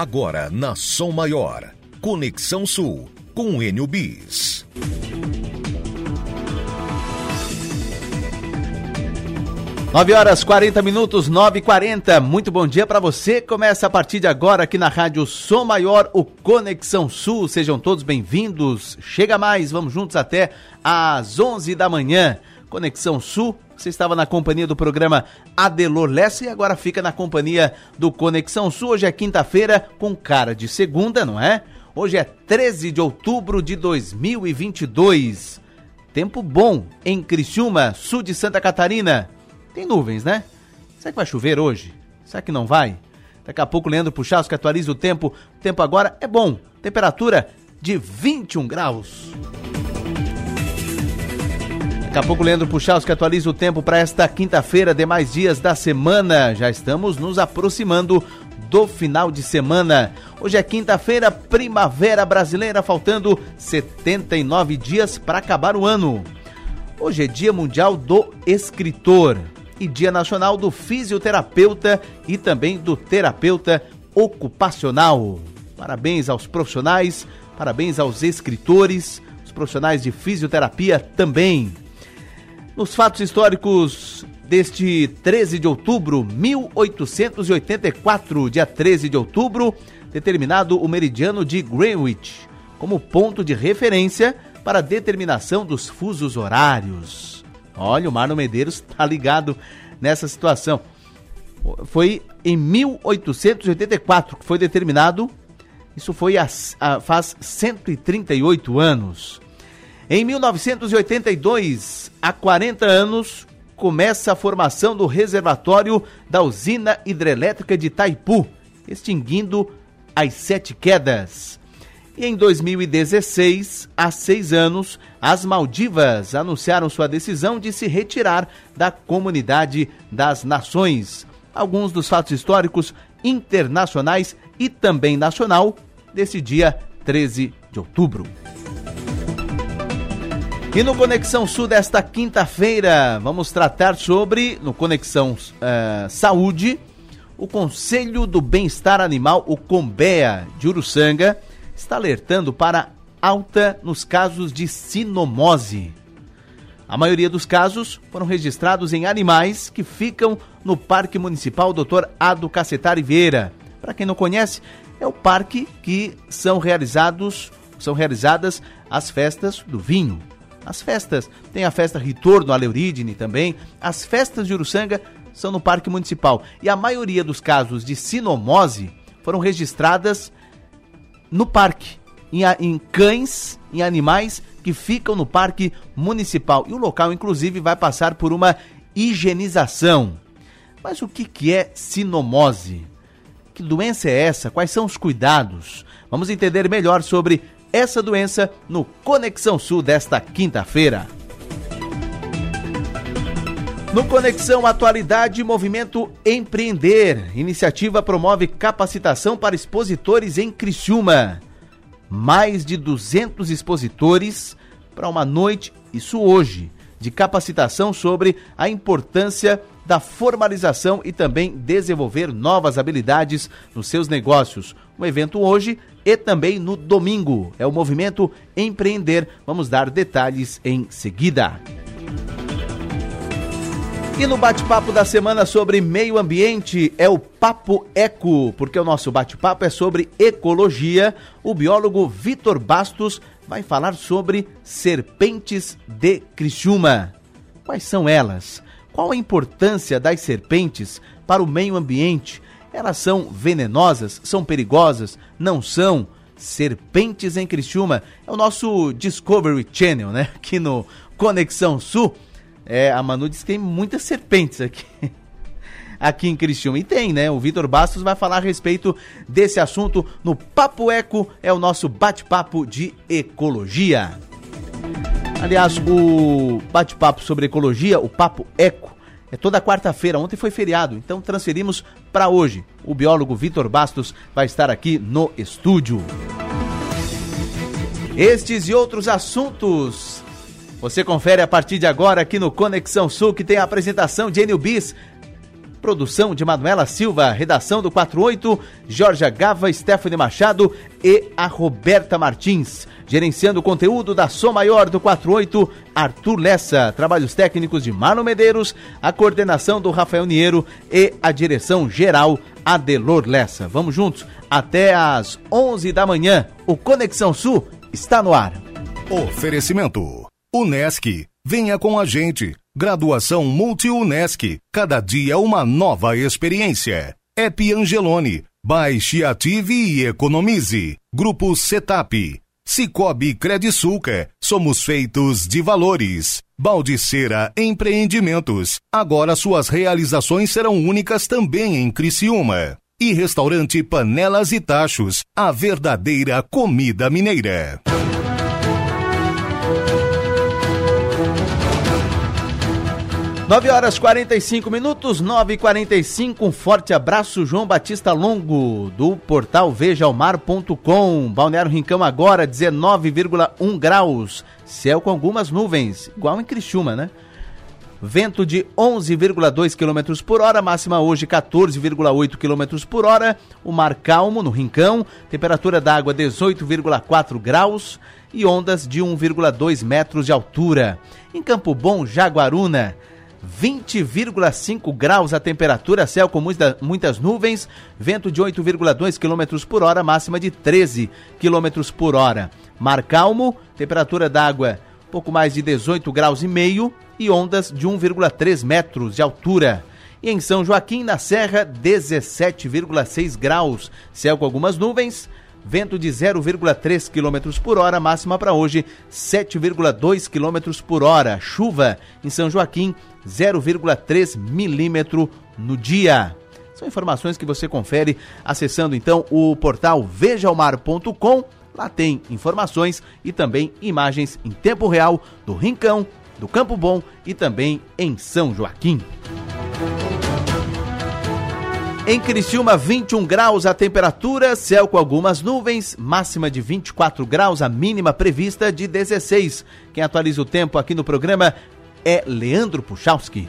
Agora na Som Maior. Conexão Sul com Enio Bis. Nove horas 40 minutos, nove quarenta. Muito bom dia para você. Começa a partir de agora aqui na Rádio Som Maior, o Conexão Sul. Sejam todos bem-vindos. Chega mais, vamos juntos até às onze da manhã. Conexão Sul, você estava na companhia do programa Adelor Lessa e agora fica na companhia do Conexão Sul. Hoje é quinta-feira com cara de segunda, não é? Hoje é 13 de outubro de 2022. Tempo bom em Criciúma, sul de Santa Catarina. Tem nuvens, né? Será que vai chover hoje? Será que não vai? Daqui a pouco o Leandro que atualiza o tempo. O tempo agora é bom. Temperatura de 21 graus. Daqui a pouco Leandro Puxaus que atualiza o tempo para esta quinta-feira, demais dias da semana. Já estamos nos aproximando do final de semana. Hoje é quinta-feira, primavera brasileira, faltando 79 dias para acabar o ano. Hoje é Dia Mundial do Escritor e Dia Nacional do Fisioterapeuta e também do Terapeuta Ocupacional. Parabéns aos profissionais, parabéns aos escritores, os profissionais de fisioterapia também. Nos fatos históricos deste 13 de outubro, 1884, dia 13 de outubro, determinado o meridiano de Greenwich como ponto de referência para a determinação dos fusos horários. Olha, o Marno Medeiros está ligado nessa situação. Foi em 1884 que foi determinado, isso foi a, a, faz 138 anos. Em 1982, há 40 anos, começa a formação do reservatório da usina hidrelétrica de Itaipu, extinguindo as sete quedas. E em 2016, há seis anos, as Maldivas anunciaram sua decisão de se retirar da Comunidade das Nações. Alguns dos fatos históricos internacionais e também nacional desse dia 13 de outubro. E no Conexão Sul desta quinta-feira, vamos tratar sobre, no Conexão uh, Saúde, o Conselho do Bem-Estar Animal, o Combea de Uruçanga, está alertando para alta nos casos de sinomose. A maioria dos casos foram registrados em animais que ficam no Parque Municipal Dr. Ado Cacetari Vieira. Para quem não conhece, é o parque que são realizados, são realizadas as festas do vinho. As festas, tem a festa Retorno a Leurídine também. As festas de Uruçanga são no Parque Municipal. E a maioria dos casos de sinomose foram registradas no parque, em, em cães, em animais que ficam no Parque Municipal. E o local, inclusive, vai passar por uma higienização. Mas o que, que é sinomose? Que doença é essa? Quais são os cuidados? Vamos entender melhor sobre essa doença no Conexão Sul desta quinta-feira. No Conexão Atualidade, Movimento Empreender. Iniciativa promove capacitação para expositores em Criciúma. Mais de 200 expositores para uma noite, isso hoje, de capacitação sobre a importância da formalização e também desenvolver novas habilidades nos seus negócios. Um evento hoje e também no domingo. É o movimento Empreender. Vamos dar detalhes em seguida. E no bate-papo da semana sobre meio ambiente é o Papo Eco, porque o nosso bate-papo é sobre ecologia. O biólogo Vitor Bastos vai falar sobre serpentes de Criciúma. Quais são elas? Qual a importância das serpentes para o meio ambiente? Elas são venenosas? São perigosas? Não são? Serpentes em Criciúma é o nosso Discovery Channel, né? Aqui no Conexão Sul. É, a Manu diz que tem muitas serpentes aqui. aqui em Criciúma. E tem, né? O Vitor Bastos vai falar a respeito desse assunto no Papo Eco, é o nosso bate-papo de ecologia. Aliás, o bate-papo sobre ecologia, o Papo Eco, é toda quarta-feira. Ontem foi feriado, então transferimos para hoje. O biólogo Vitor Bastos vai estar aqui no estúdio. Estes e outros assuntos você confere a partir de agora aqui no Conexão Sul, que tem a apresentação de Enio Bis. Produção de Manuela Silva, redação do 48, Jorge Gava, Stephanie Machado e a Roberta Martins. Gerenciando o conteúdo da Som Maior do 48, Arthur Lessa. Trabalhos técnicos de Mano Medeiros, a coordenação do Rafael Niero e a direção geral Adelor Lessa. Vamos juntos até às 11 da manhã. O Conexão Sul está no ar. Oferecimento: Unesc. Venha com a gente. Graduação Multi-UNESC. Cada dia uma nova experiência. Ep Angelone. Baixe, ative e economize. Grupo Setap. Cicobi Credisulca. Somos feitos de valores. Baldiceira Empreendimentos. Agora suas realizações serão únicas também em Criciúma. E restaurante Panelas e Tachos. A verdadeira comida mineira. 9 horas 45 minutos, 9 e 45 Um forte abraço, João Batista Longo, do portal vejaomar.com. Balneário Rincão agora, 19,1 graus. Céu com algumas nuvens, igual em Criciúma, né? Vento de 11,2 km por hora, máxima hoje 14,8 km por hora. O mar calmo no Rincão, temperatura da água 18,4 graus e ondas de 1,2 metros de altura. Em Campo Bom, Jaguaruna, 20,5 graus a temperatura, céu com muita, muitas nuvens, vento de 8,2 km por hora, máxima de 13 km por hora. Mar calmo, temperatura d'água pouco mais de 18 graus e meio e ondas de 1,3 metros de altura. E em São Joaquim, na Serra, 17,6 graus, céu com algumas nuvens, vento de 0,3 km por hora, máxima para hoje 7,2 km por hora. Chuva em São Joaquim, 0,3 milímetro no dia. São informações que você confere acessando então o portal vejaomar.com. Lá tem informações e também imagens em tempo real do Rincão, do Campo Bom e também em São Joaquim. Em Criciúma, 21 graus a temperatura, céu com algumas nuvens, máxima de 24 graus, a mínima prevista de 16. Quem atualiza o tempo aqui no programa é Leandro Puchalski.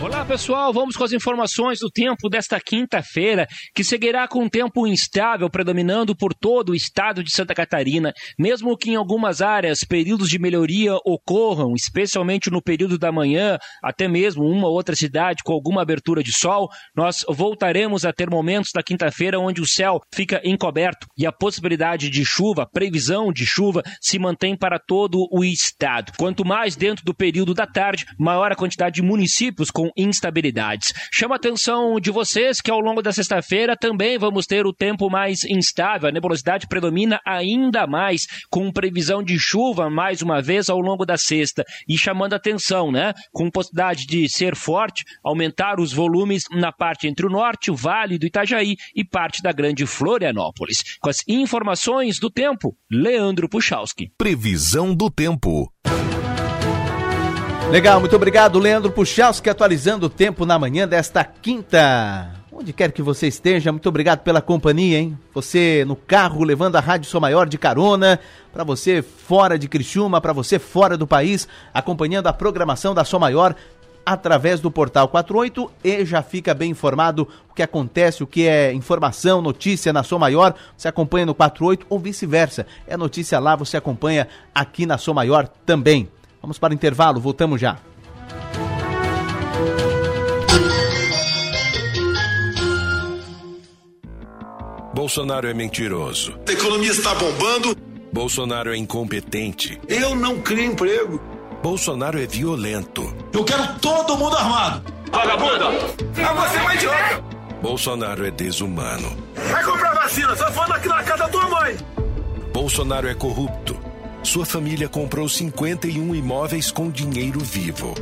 Olá pessoal, vamos com as informações do tempo desta quinta-feira, que seguirá com um tempo instável predominando por todo o estado de Santa Catarina, mesmo que em algumas áreas períodos de melhoria ocorram, especialmente no período da manhã, até mesmo uma outra cidade com alguma abertura de sol, nós voltaremos a ter momentos da quinta-feira onde o céu fica encoberto e a possibilidade de chuva, previsão de chuva, se mantém para todo o estado. Quanto mais dentro do período da tarde, maior a quantidade de municípios com com instabilidades. Chama a atenção de vocês que ao longo da sexta-feira também vamos ter o tempo mais instável, a nebulosidade predomina ainda mais, com previsão de chuva mais uma vez ao longo da sexta. E chamando a atenção, né? Com possibilidade de ser forte, aumentar os volumes na parte entre o norte, o Vale do Itajaí e parte da grande Florianópolis. Com as informações do tempo, Leandro Puchalski. Previsão do tempo. Legal, muito obrigado, Leandro Puchalski, atualizando o tempo na manhã desta quinta. Onde quer que você esteja, muito obrigado pela companhia, hein? Você no carro levando a Rádio Sou Maior de carona, para você fora de Criciúma, para você fora do país, acompanhando a programação da Sou Maior através do Portal 48 e já fica bem informado o que acontece, o que é informação, notícia na Sou Maior, você acompanha no 48 ou vice-versa. É notícia lá, você acompanha aqui na Sou Maior também. Vamos para o intervalo, voltamos já. Bolsonaro é mentiroso. A economia está bombando. Bolsonaro é incompetente. Eu não crio emprego. Bolsonaro é violento. Eu quero todo mundo armado. Vagabunda! Ah, você é uma idiota! Bolsonaro é desumano. Vai comprar vacina, só falando aqui na casa da tua mãe. Bolsonaro é corrupto. Sua família comprou 51 imóveis com dinheiro vivo.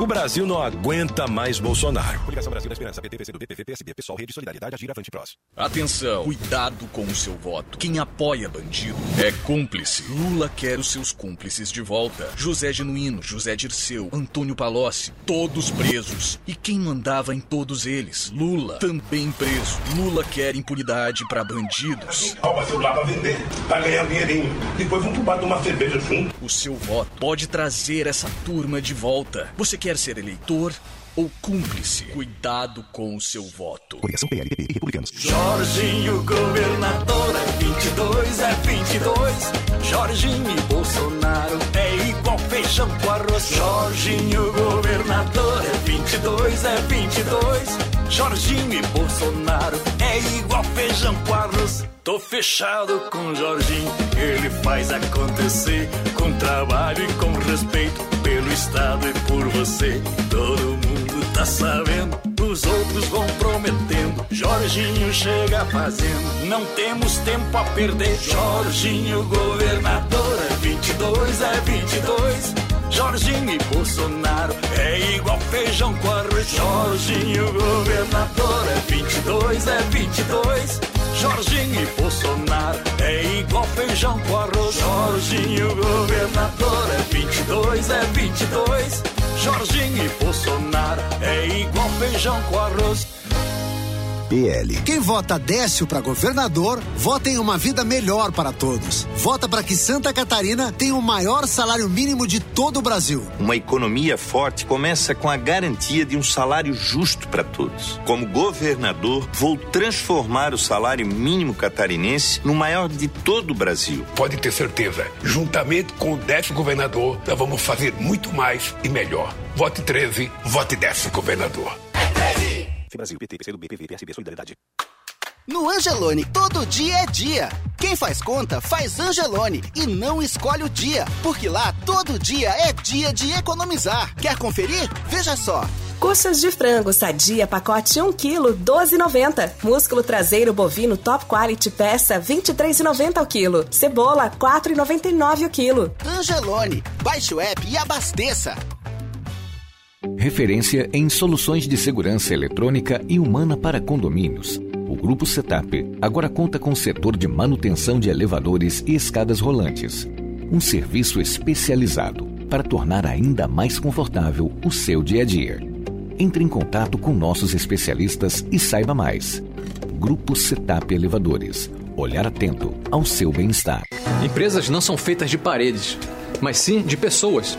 O Brasil não aguenta mais Bolsonaro. Coligação Brasil da Esperança, PT, PCdoB, PVP, PSB, PSOL, Rede Solidariedade, Agir, Avante, Prós. Atenção, cuidado com o seu voto. Quem apoia bandido é cúmplice. Lula quer os seus cúmplices de volta. José Genuíno, José Dirceu, Antônio Palocci, todos presos. E quem mandava em todos eles? Lula, também preso. Lula quer impunidade para bandidos. Rouba celular pra vender, pra ganhar dinheirinho. Depois vão pro bar tomar cerveja junto. O seu voto pode trazer essa turma de volta. Você quer ser eleitor? ou cúmplice. Cuidado com o seu voto. Coligação PLPP e Republicanos. Jorginho, governador, é 22, é 22. Jorginho e Bolsonaro é igual feijão com arroz. Jorginho, governador, é 22, é 22. Jorginho e Bolsonaro é igual feijão com arroz. Tô fechado com Jorginho, ele faz acontecer com trabalho e com respeito pelo Estado e por você. Todo mundo tá sabendo, os outros vão prometendo. Jorginho chega fazendo, não temos tempo a perder. Jorginho, governador, é 22, é 22. Jorginho e Bolsonaro é igual feijão com arroz. Jorginho, governador, é 22, é 22. Jorginho e Bolsonaro é igual feijão com arroz. Jorginho, governador, é 22, é 22. Jorginho e Bolsonaro é igual feijão com arroz. PL. Quem vota Décio para governador, vota em uma vida melhor para todos. Vota para que Santa Catarina tenha o maior salário mínimo de todo o Brasil. Uma economia forte começa com a garantia de um salário justo para todos. Como governador, vou transformar o salário mínimo catarinense no maior de todo o Brasil. Pode ter certeza, juntamente com o Décio governador, nós vamos fazer muito mais e melhor. Vote 13, vote Décio governador. Brasil, PT, PCdoB, PV, PSB, Solidariedade. No Angelone, todo dia é dia. Quem faz conta, faz Angelone e não escolhe o dia, porque lá todo dia é dia de economizar. Quer conferir? Veja só. Coxas de frango sadia, pacote 1 kg, 12,90. Músculo traseiro bovino top quality peça, 23,90 ao quilo. Cebola, 4,99 o quilo. Angelone, baixe o app e abasteça. Referência em soluções de segurança eletrônica e humana para condomínios. O Grupo Setup agora conta com o setor de manutenção de elevadores e escadas rolantes. Um serviço especializado para tornar ainda mais confortável o seu dia a dia. Entre em contato com nossos especialistas e saiba mais. Grupo Setup Elevadores. Olhar atento ao seu bem-estar. Empresas não são feitas de paredes, mas sim de pessoas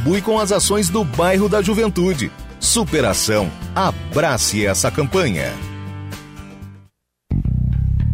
contribui com as ações do bairro da Juventude. Superação. Abrace essa campanha.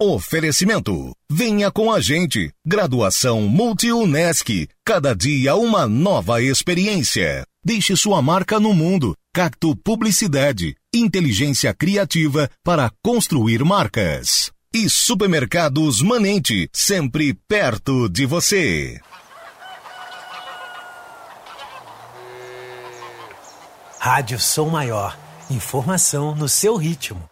Oferecimento. Venha com a gente. Graduação Multi-UNESC. Cada dia uma nova experiência. Deixe sua marca no mundo. Cacto Publicidade. Inteligência criativa para construir marcas. E Supermercados Manente. Sempre perto de você. Rádio Som Maior. Informação no seu ritmo.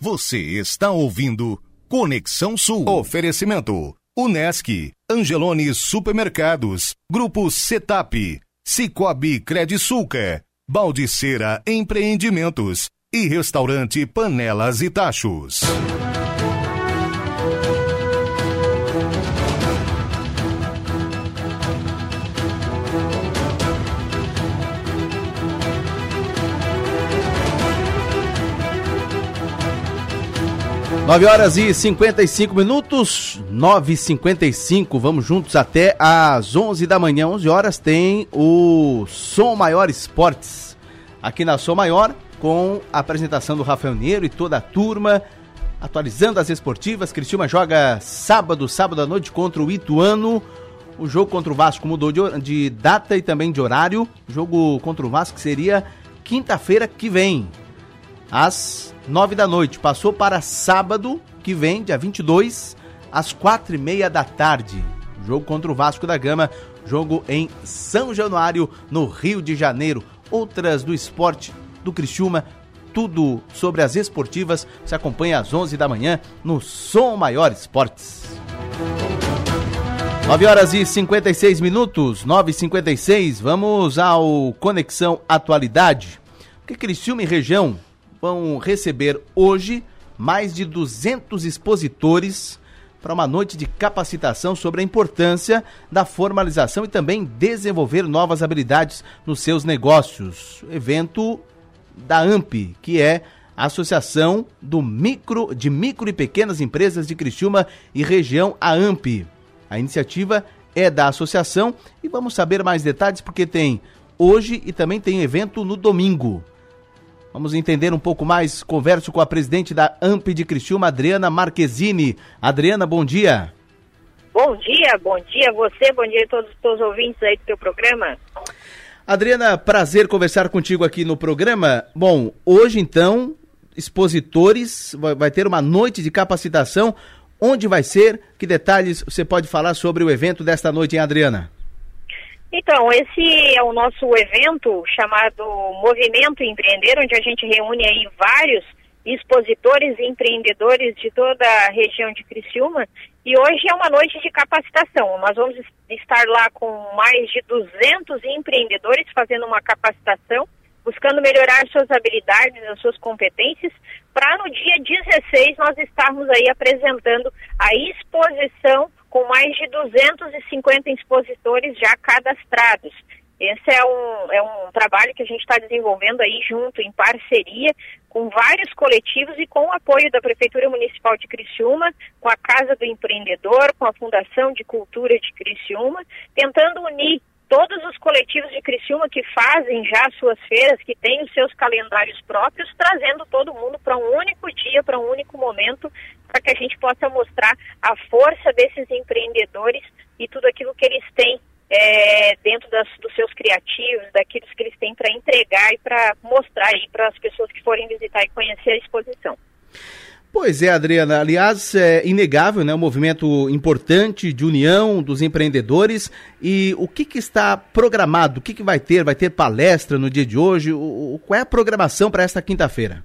Você está ouvindo Conexão Sul. Oferecimento: Unesc, Angelone Supermercados, Grupo Setap, Cicobi Credisulca, Baldiceira Empreendimentos e Restaurante Panelas e Tachos. Nove horas e 55 minutos, 9 e 55 vamos juntos até às 11 da manhã. 11 horas tem o Som Maior Esportes, aqui na Som Maior, com a apresentação do Rafael Neiro e toda a turma, atualizando as esportivas. Cristiúma joga sábado, sábado à noite contra o Ituano. O jogo contra o Vasco mudou de, de data e também de horário. O jogo contra o Vasco seria quinta-feira que vem, às 9 da noite. Passou para sábado que vem, dia 22, às quatro e meia da tarde. Jogo contra o Vasco da Gama, jogo em São Januário, no Rio de Janeiro. Outras do esporte do Criciúma, tudo sobre as esportivas, se acompanha às 11 da manhã no Som Maior Esportes. 9 horas e 56 minutos, 9 e 56 vamos ao Conexão Atualidade. Porque Criciúma e região vão receber hoje mais de 200 expositores para uma noite de capacitação sobre a importância da formalização e também desenvolver novas habilidades nos seus negócios. Evento da AMP, que é a Associação do Micro, de Micro e Pequenas Empresas de Criciúma e região, a AMP. A iniciativa é da associação e vamos saber mais detalhes porque tem hoje e também tem evento no domingo. Vamos entender um pouco mais. Converso com a presidente da AMP de Criciúma, Adriana Marquezine. Adriana, bom dia. Bom dia, bom dia a você, bom dia a todos os ouvintes aí do seu programa. Adriana, prazer conversar contigo aqui no programa. Bom, hoje então, expositores, vai, vai ter uma noite de capacitação. Onde vai ser? Que detalhes você pode falar sobre o evento desta noite, hein, Adriana? Então, esse é o nosso evento chamado Movimento Empreender, onde a gente reúne aí vários expositores e empreendedores de toda a região de Criciúma. E hoje é uma noite de capacitação. Nós vamos estar lá com mais de 200 empreendedores fazendo uma capacitação, buscando melhorar suas habilidades, as suas competências, para no dia 16 nós estarmos aí apresentando a exposição com mais de 250 expositores já cadastrados. Esse é um, é um trabalho que a gente está desenvolvendo aí junto, em parceria, com vários coletivos e com o apoio da Prefeitura Municipal de Criciúma, com a Casa do Empreendedor, com a Fundação de Cultura de Criciúma, tentando unir todos os coletivos de Criciúma que fazem já suas feiras, que têm os seus calendários próprios, trazendo todo mundo para um único dia, para um único momento, para que a gente possa mostrar a força desses empreendedores e tudo aquilo que eles têm é, dentro das, dos seus criativos, daquilo que eles têm para entregar e para mostrar para as pessoas que forem visitar e conhecer a exposição. Pois é, Adriana. Aliás, é inegável, né? Um movimento importante de união dos empreendedores. E o que, que está programado? O que, que vai ter? Vai ter palestra no dia de hoje? O qual é a programação para esta quinta-feira?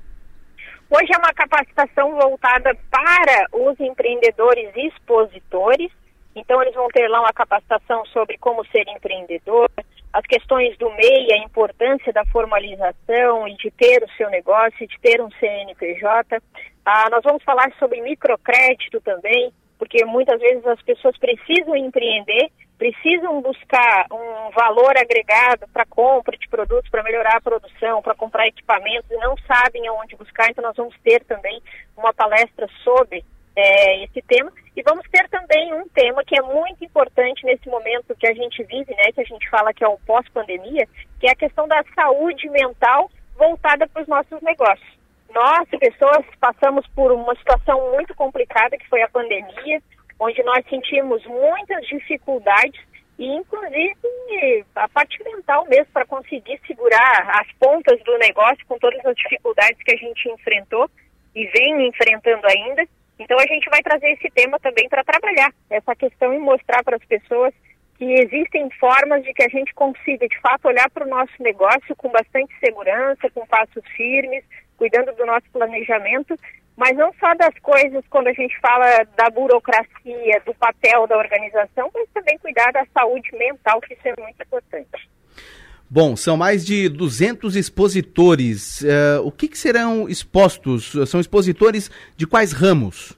Hoje é uma capacitação voltada para os empreendedores expositores. Então, eles vão ter lá uma capacitação sobre como ser empreendedor, as questões do MEI, a importância da formalização e de ter o seu negócio, de ter um CNPJ. Ah, nós vamos falar sobre microcrédito também, porque muitas vezes as pessoas precisam empreender, precisam buscar um valor agregado para compra de produtos, para melhorar a produção, para comprar equipamentos e não sabem aonde buscar. Então, nós vamos ter também uma palestra sobre é, esse tema. E vamos ter também um tema que é muito importante nesse momento que a gente vive, né, que a gente fala que é o pós-pandemia, que é a questão da saúde mental voltada para os nossos negócios. Nós, pessoas, passamos por uma situação muito complicada, que foi a pandemia, onde nós sentimos muitas dificuldades e, inclusive, a parte mental mesmo, para conseguir segurar as pontas do negócio com todas as dificuldades que a gente enfrentou e vem enfrentando ainda. Então a gente vai trazer esse tema também para trabalhar essa questão e mostrar para as pessoas que existem formas de que a gente consiga de fato olhar para o nosso negócio com bastante segurança, com passos firmes, cuidando do nosso planejamento mas não só das coisas quando a gente fala da burocracia, do papel da organização, mas também cuidar da saúde mental, que isso é muito importante. Bom, são mais de 200 expositores. Uh, o que, que, serão expostos? São expositores de quais ramos?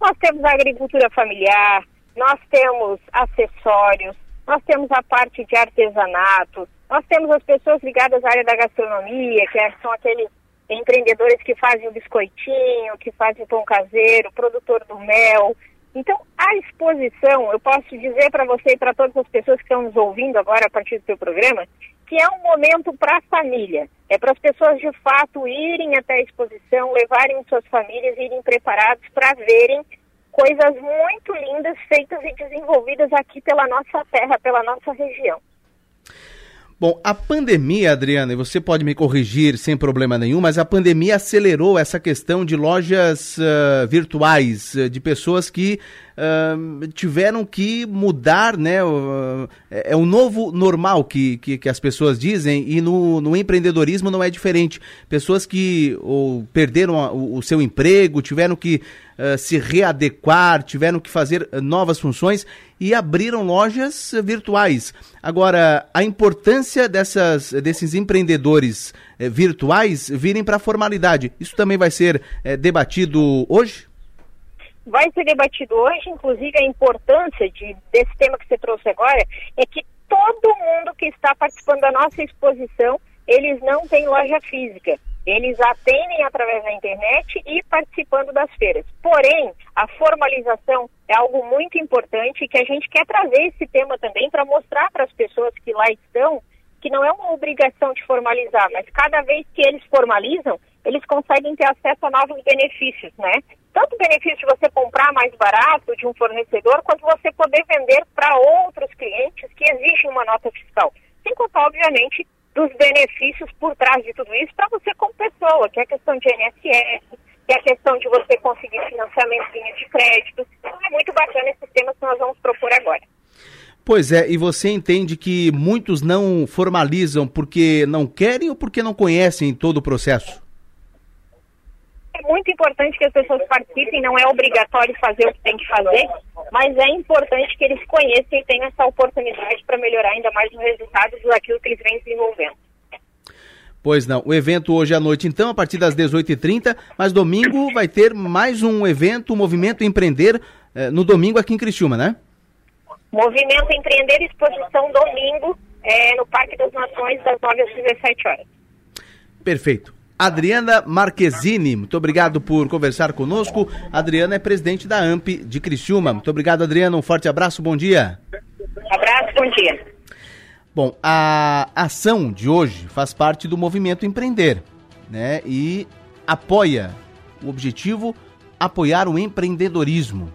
Nós temos a agricultura familiar, nós temos acessórios, nós temos a parte de artesanato, nós temos as pessoas ligadas à área da gastronomia, que são aqueles empreendedores que fazem o biscoitinho, que fazem o pão caseiro, produtor do mel. Então, a exposição, eu posso dizer para você e para todas as pessoas que estão nos ouvindo agora a partir do seu programa, que é um momento para a família. É para as pessoas de fato irem até a exposição, levarem suas famílias, irem preparados para verem coisas muito lindas feitas e desenvolvidas aqui pela nossa terra, pela nossa região. Bom, a pandemia, Adriana, e você pode me corrigir sem problema nenhum, mas a pandemia acelerou essa questão de lojas uh, virtuais, uh, de pessoas que uh, tiveram que mudar, né? É, é um novo normal que, que, que, as pessoas dizem, e no, no empreendedorismo não é diferente. Pessoas que ou perderam a, o, o, seu emprego, tiveram que se readequar, tiveram que fazer novas funções e abriram lojas virtuais. Agora, a importância dessas, desses empreendedores eh, virtuais virem para a formalidade, isso também vai ser eh, debatido hoje? vai ser debatido hoje, inclusive a importância de, desse tema que você trouxe agora é que todo mundo que está participando da nossa exposição, eles não têm loja física. Eles atendem através da internet e participando das feiras. Porém, a formalização é algo muito importante que a gente quer trazer esse tema também para mostrar para as pessoas que lá estão que não é uma obrigação de formalizar, mas cada vez que eles formalizam, eles conseguem ter acesso a novos benefícios, né? Tanto o benefício de você comprar mais barato de um fornecedor, quanto você poder vender para outros clientes que exigem uma nota fiscal. Sem contar, obviamente, dos benefícios por trás de tudo isso para você como pessoa, que é a questão de INSS, que é a questão de você conseguir financiamento de crédito. Então é muito bacana esse tema que nós vamos propor agora. Pois é, e você entende que muitos não formalizam porque não querem ou porque não conhecem todo o processo? É muito importante que as pessoas participem, não é obrigatório fazer o que tem que fazer, mas é importante que eles conheçam e tenham essa oportunidade para melhorar ainda mais os resultados daquilo que eles vêm desenvolvendo. Pois não. O evento hoje à noite, então, a partir das 18h30, mas domingo vai ter mais um evento, o Movimento Empreender, eh, no domingo aqui em Criciúma, né? Movimento Empreender Exposição domingo eh, no Parque das Nações, das 9 às 17 horas. Perfeito. Adriana Marquezine, muito obrigado por conversar conosco. Adriana é presidente da AMP de Criciúma. Muito obrigado, Adriana. Um forte abraço, bom dia. Abraço, bom dia. Bom, a ação de hoje faz parte do movimento Empreender, né? E apoia o objetivo apoiar o empreendedorismo.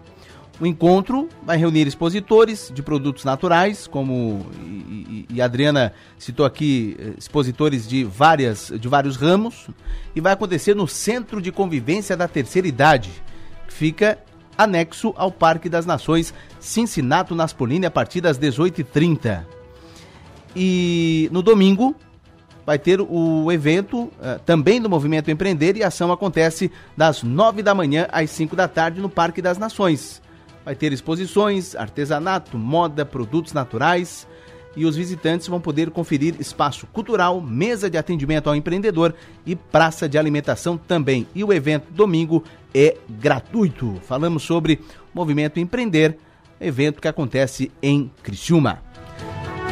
O encontro vai reunir expositores de produtos naturais, como e, e, Adriana citou aqui, eh, expositores de, várias, de vários ramos, e vai acontecer no Centro de Convivência da Terceira Idade, que fica anexo ao Parque das Nações Cincinnati Naspolini a partir das 18h30. E no domingo vai ter o evento uh, também do Movimento Empreender e a ação acontece das 9 da manhã às 5 da tarde no Parque das Nações. Vai ter exposições, artesanato, moda, produtos naturais e os visitantes vão poder conferir espaço cultural, mesa de atendimento ao empreendedor e praça de alimentação também. E o evento domingo é gratuito. Falamos sobre o Movimento Empreender, evento que acontece em Criciúma.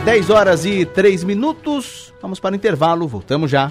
10 horas e 3 minutos. Vamos para o intervalo, voltamos já.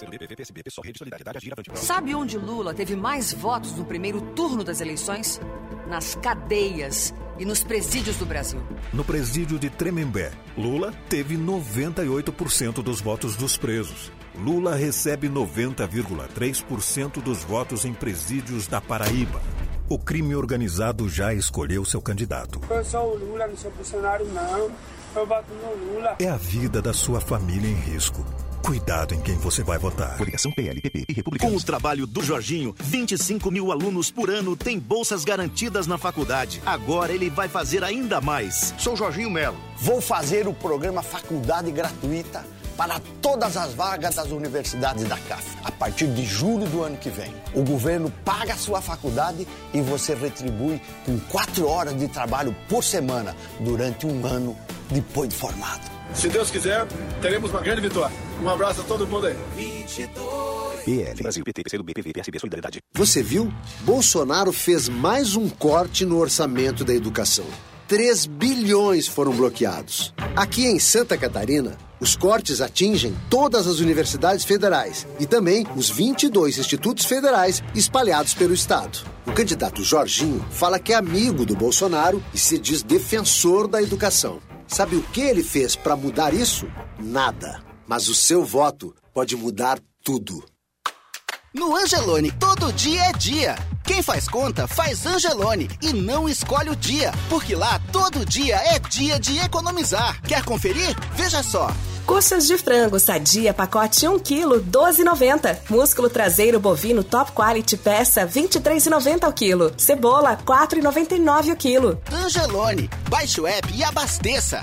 PCdoB, PSB, PSOL, Rede Solidariedade, Agir, Avante, Pro. Sabe onde Lula teve mais votos no primeiro turno das eleições? Nas cadeias e nos presídios do Brasil. No presídio de Tremembé, Lula teve 98% dos votos dos presos. Lula recebe 90,3% dos votos em presídios da Paraíba. O crime organizado já escolheu seu candidato. Eu sou o Lula, não sou Bolsonaro, não. Eu voto no Lula. É a vida da sua família em risco. Cuidado em quem você vai votar. Coligação PLPP e Com Republicanos. o trabalho do Jorginho, 25 mil alunos por ano têm bolsas garantidas na faculdade. Agora ele vai fazer ainda mais. Sou Jorginho Melo. Vou fazer o programa Faculdade Gratuita para todas as vagas das universidades da CAF. A partir de julho do ano que vem, o governo paga a sua faculdade e você retribui com quatro horas de trabalho por semana durante um ano depois de formado. Se Deus quiser, teremos uma grande vitória. Um abraço a todo mundo aí. PL, Brasil, PT, PCdoB, PV, PSB, Solidariedade. Você viu? Bolsonaro fez mais um corte no orçamento da educação. 3 bilhões foram bloqueados. Aqui em Santa Catarina, os cortes atingem todas as universidades federais e também os 22 institutos federais espalhados pelo estado. O candidato Jorginho fala que é amigo do Bolsonaro e se diz defensor da educação. Sabe o que ele fez para mudar isso? Nada. Mas o seu voto pode mudar tudo. No Angelone, todo dia é dia. Quem faz conta, faz Angelone e não escolhe o dia, porque lá todo dia é dia de economizar. Quer conferir? Veja só. Coxas de frango sadia, pacote 1 kg, 12,90. Músculo traseiro bovino top quality peça, 23,90 ao quilo. Cebola, 4,99 o quilo. Angelone, baixe o app e abasteça.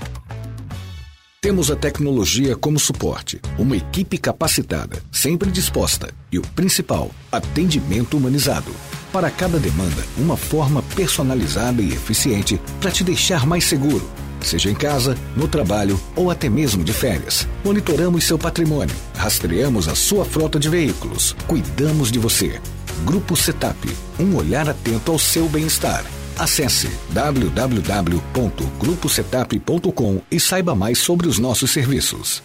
Temos a tecnologia como suporte, uma equipe capacitada, sempre disposta e o principal, atendimento humanizado. Para cada demanda, uma forma personalizada e eficiente para te deixar mais seguro. Seja em casa, no trabalho ou até mesmo de férias. Monitoramos seu patrimônio, rastreamos a sua frota de veículos, cuidamos de você. Grupo Setap, um olhar atento ao seu bem-estar. Acesse www.gruposetap.com e saiba mais sobre os nossos serviços.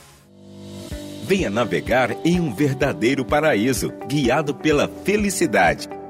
Venha navegar em um verdadeiro paraíso, guiado pela felicidade.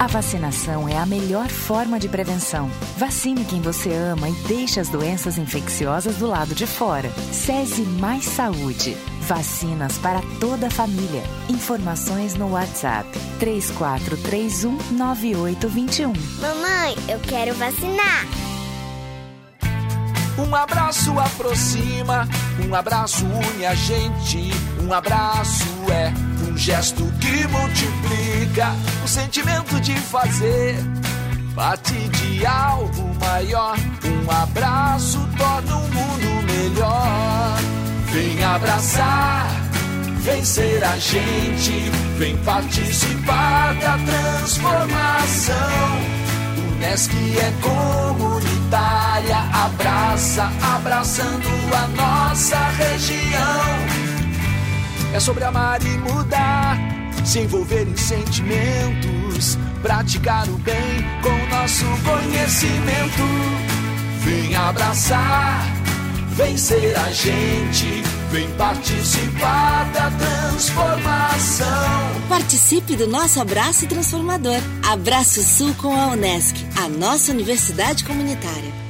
A vacinação é a melhor forma de prevenção. Vacine quem você ama e deixe as doenças infecciosas do lado de fora. SESI Mais Saúde. Vacinas para toda a família. Informações no WhatsApp 3431 9821. Mamãe, eu quero vacinar. Um abraço aproxima, um abraço une a gente. Um abraço é gesto que multiplica o sentimento de fazer parte de algo maior. Um abraço torna o mundo melhor. Vem abraçar, vem ser a gente, vem participar da transformação. Unesc é comunitária, abraça, abraçando a nossa região. É sobre amar e mudar, se envolver em sentimentos, praticar o bem com nosso conhecimento. Vem abraçar, vem ser a gente, vem participar da transformação. Participe do nosso abraço transformador. Abraço Sul com a Unesc, a nossa universidade comunitária.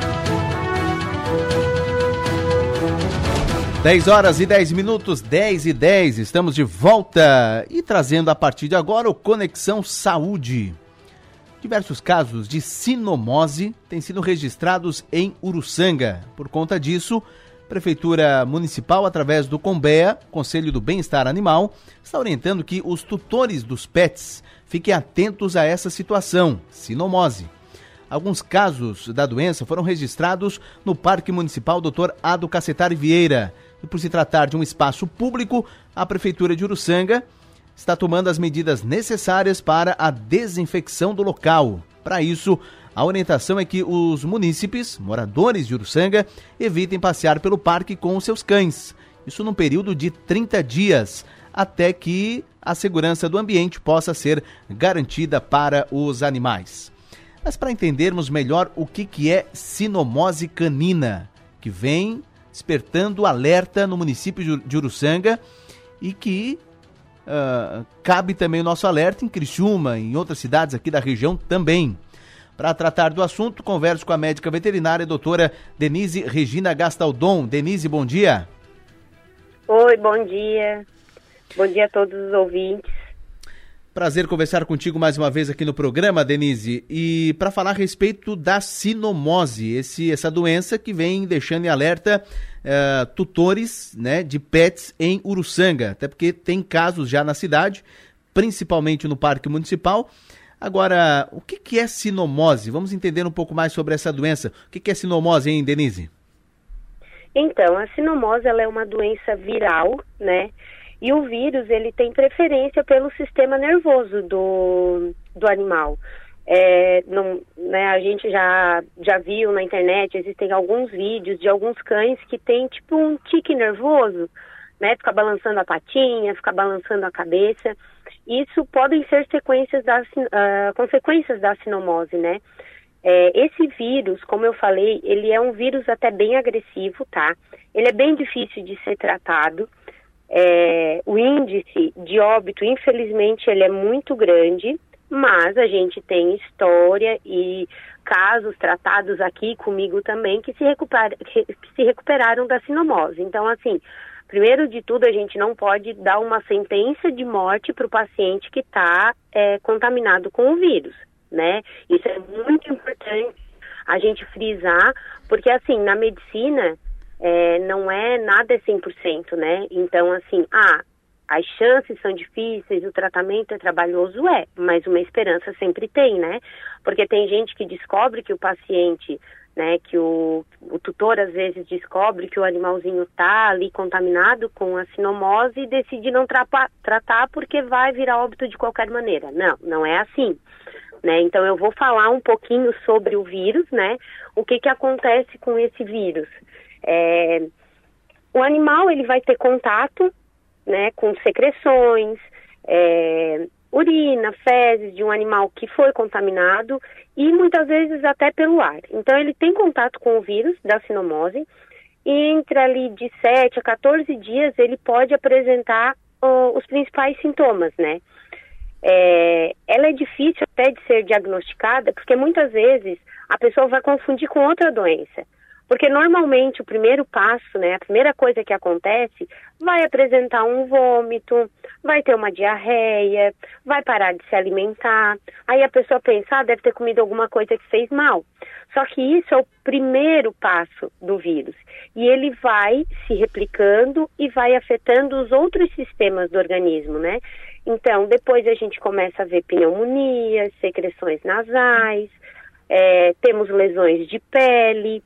10 horas e 10 minutos, 10 e 10, estamos de volta e trazendo a partir de agora o Conexão Saúde. Diversos casos de sinomose têm sido registrados em Uruçanga. Por conta disso, a Prefeitura Municipal, através do COMBEA, Conselho do Bem-Estar Animal, está orientando que os tutores dos pets fiquem atentos a essa situação, sinomose. Alguns casos da doença foram registrados no Parque Municipal Dr. Ado Cacetari Vieira. E por se tratar de um espaço público, a Prefeitura de Uruçanga está tomando as medidas necessárias para a desinfecção do local. Para isso, a orientação é que os munícipes, moradores de Uruçanga, evitem passear pelo parque com seus cães. Isso num período de 30 dias, até que a segurança do ambiente possa ser garantida para os animais. Mas para entendermos melhor o que, que é sinomose canina, que vem despertando alerta no município de Uruçanga e que uh, cabe também o nosso alerta em Criciúma, em outras cidades aqui da região também. Para tratar do assunto, converso com a médica veterinária, doutora Denise Regina Gastaldon. Denise, bom dia. Oi, bom dia. Bom dia a todos os ouvintes. Prazer conversar contigo mais uma vez aqui no programa, Denise, e para falar a respeito da sinomose, esse, essa doença que vem deixando em alerta uh, tutores né, de pets em Uruçanga, até porque tem casos já na cidade, principalmente no Parque Municipal. Agora, o que, que é sinomose? Vamos entender um pouco mais sobre essa doença. O que, que é sinomose, hein, Denise? Então, a sinomose ela é uma doença viral, né? E o vírus, ele tem preferência pelo sistema nervoso do, do animal. É, não, né, a gente já, já viu na internet, existem alguns vídeos de alguns cães que tem tipo um tique nervoso, né? Fica balançando a patinha, fica balançando a cabeça. Isso podem ser sequências das, uh, consequências da sinomose, né? É, esse vírus, como eu falei, ele é um vírus até bem agressivo, tá? Ele é bem difícil de ser tratado. É, o índice de óbito, infelizmente, ele é muito grande, mas a gente tem história e casos tratados aqui comigo também que se, se recuperaram da sinomose. Então, assim, primeiro de tudo, a gente não pode dar uma sentença de morte para o paciente que está é, contaminado com o vírus, né? Isso é muito importante a gente frisar, porque, assim, na medicina, é, não é nada é 100%, né? Então, assim, ah, as chances são difíceis, o tratamento é trabalhoso, é, mas uma esperança sempre tem, né? Porque tem gente que descobre que o paciente, né, que o, o tutor às vezes descobre que o animalzinho está ali contaminado com a sinomose e decide não tra tratar porque vai virar óbito de qualquer maneira. Não, não é assim. Né? Então eu vou falar um pouquinho sobre o vírus, né? O que que acontece com esse vírus? É, o animal ele vai ter contato né, com secreções, é, urina, fezes de um animal que foi contaminado e muitas vezes até pelo ar. Então ele tem contato com o vírus da sinomose e entre ali de 7 a 14 dias ele pode apresentar uh, os principais sintomas, né? É, ela é difícil até de ser diagnosticada porque muitas vezes a pessoa vai confundir com outra doença. Porque normalmente o primeiro passo, né, a primeira coisa que acontece, vai apresentar um vômito, vai ter uma diarreia, vai parar de se alimentar. Aí a pessoa pensa, ah, deve ter comido alguma coisa que fez mal. Só que isso é o primeiro passo do vírus. E ele vai se replicando e vai afetando os outros sistemas do organismo, né? Então, depois a gente começa a ver pneumonias, secreções nasais, é, temos lesões de pele.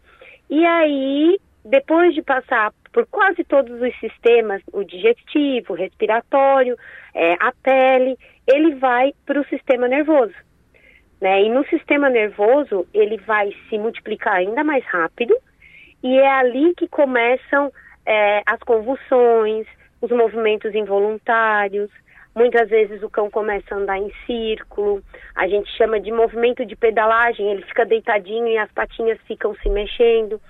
E aí, depois de passar por quase todos os sistemas, o digestivo, o respiratório, é, a pele, ele vai para o sistema nervoso. Né? E no sistema nervoso, ele vai se multiplicar ainda mais rápido, e é ali que começam é, as convulsões, os movimentos involuntários. Muitas vezes o cão começa a andar em círculo, a gente chama de movimento de pedalagem, ele fica deitadinho e as patinhas ficam se mexendo.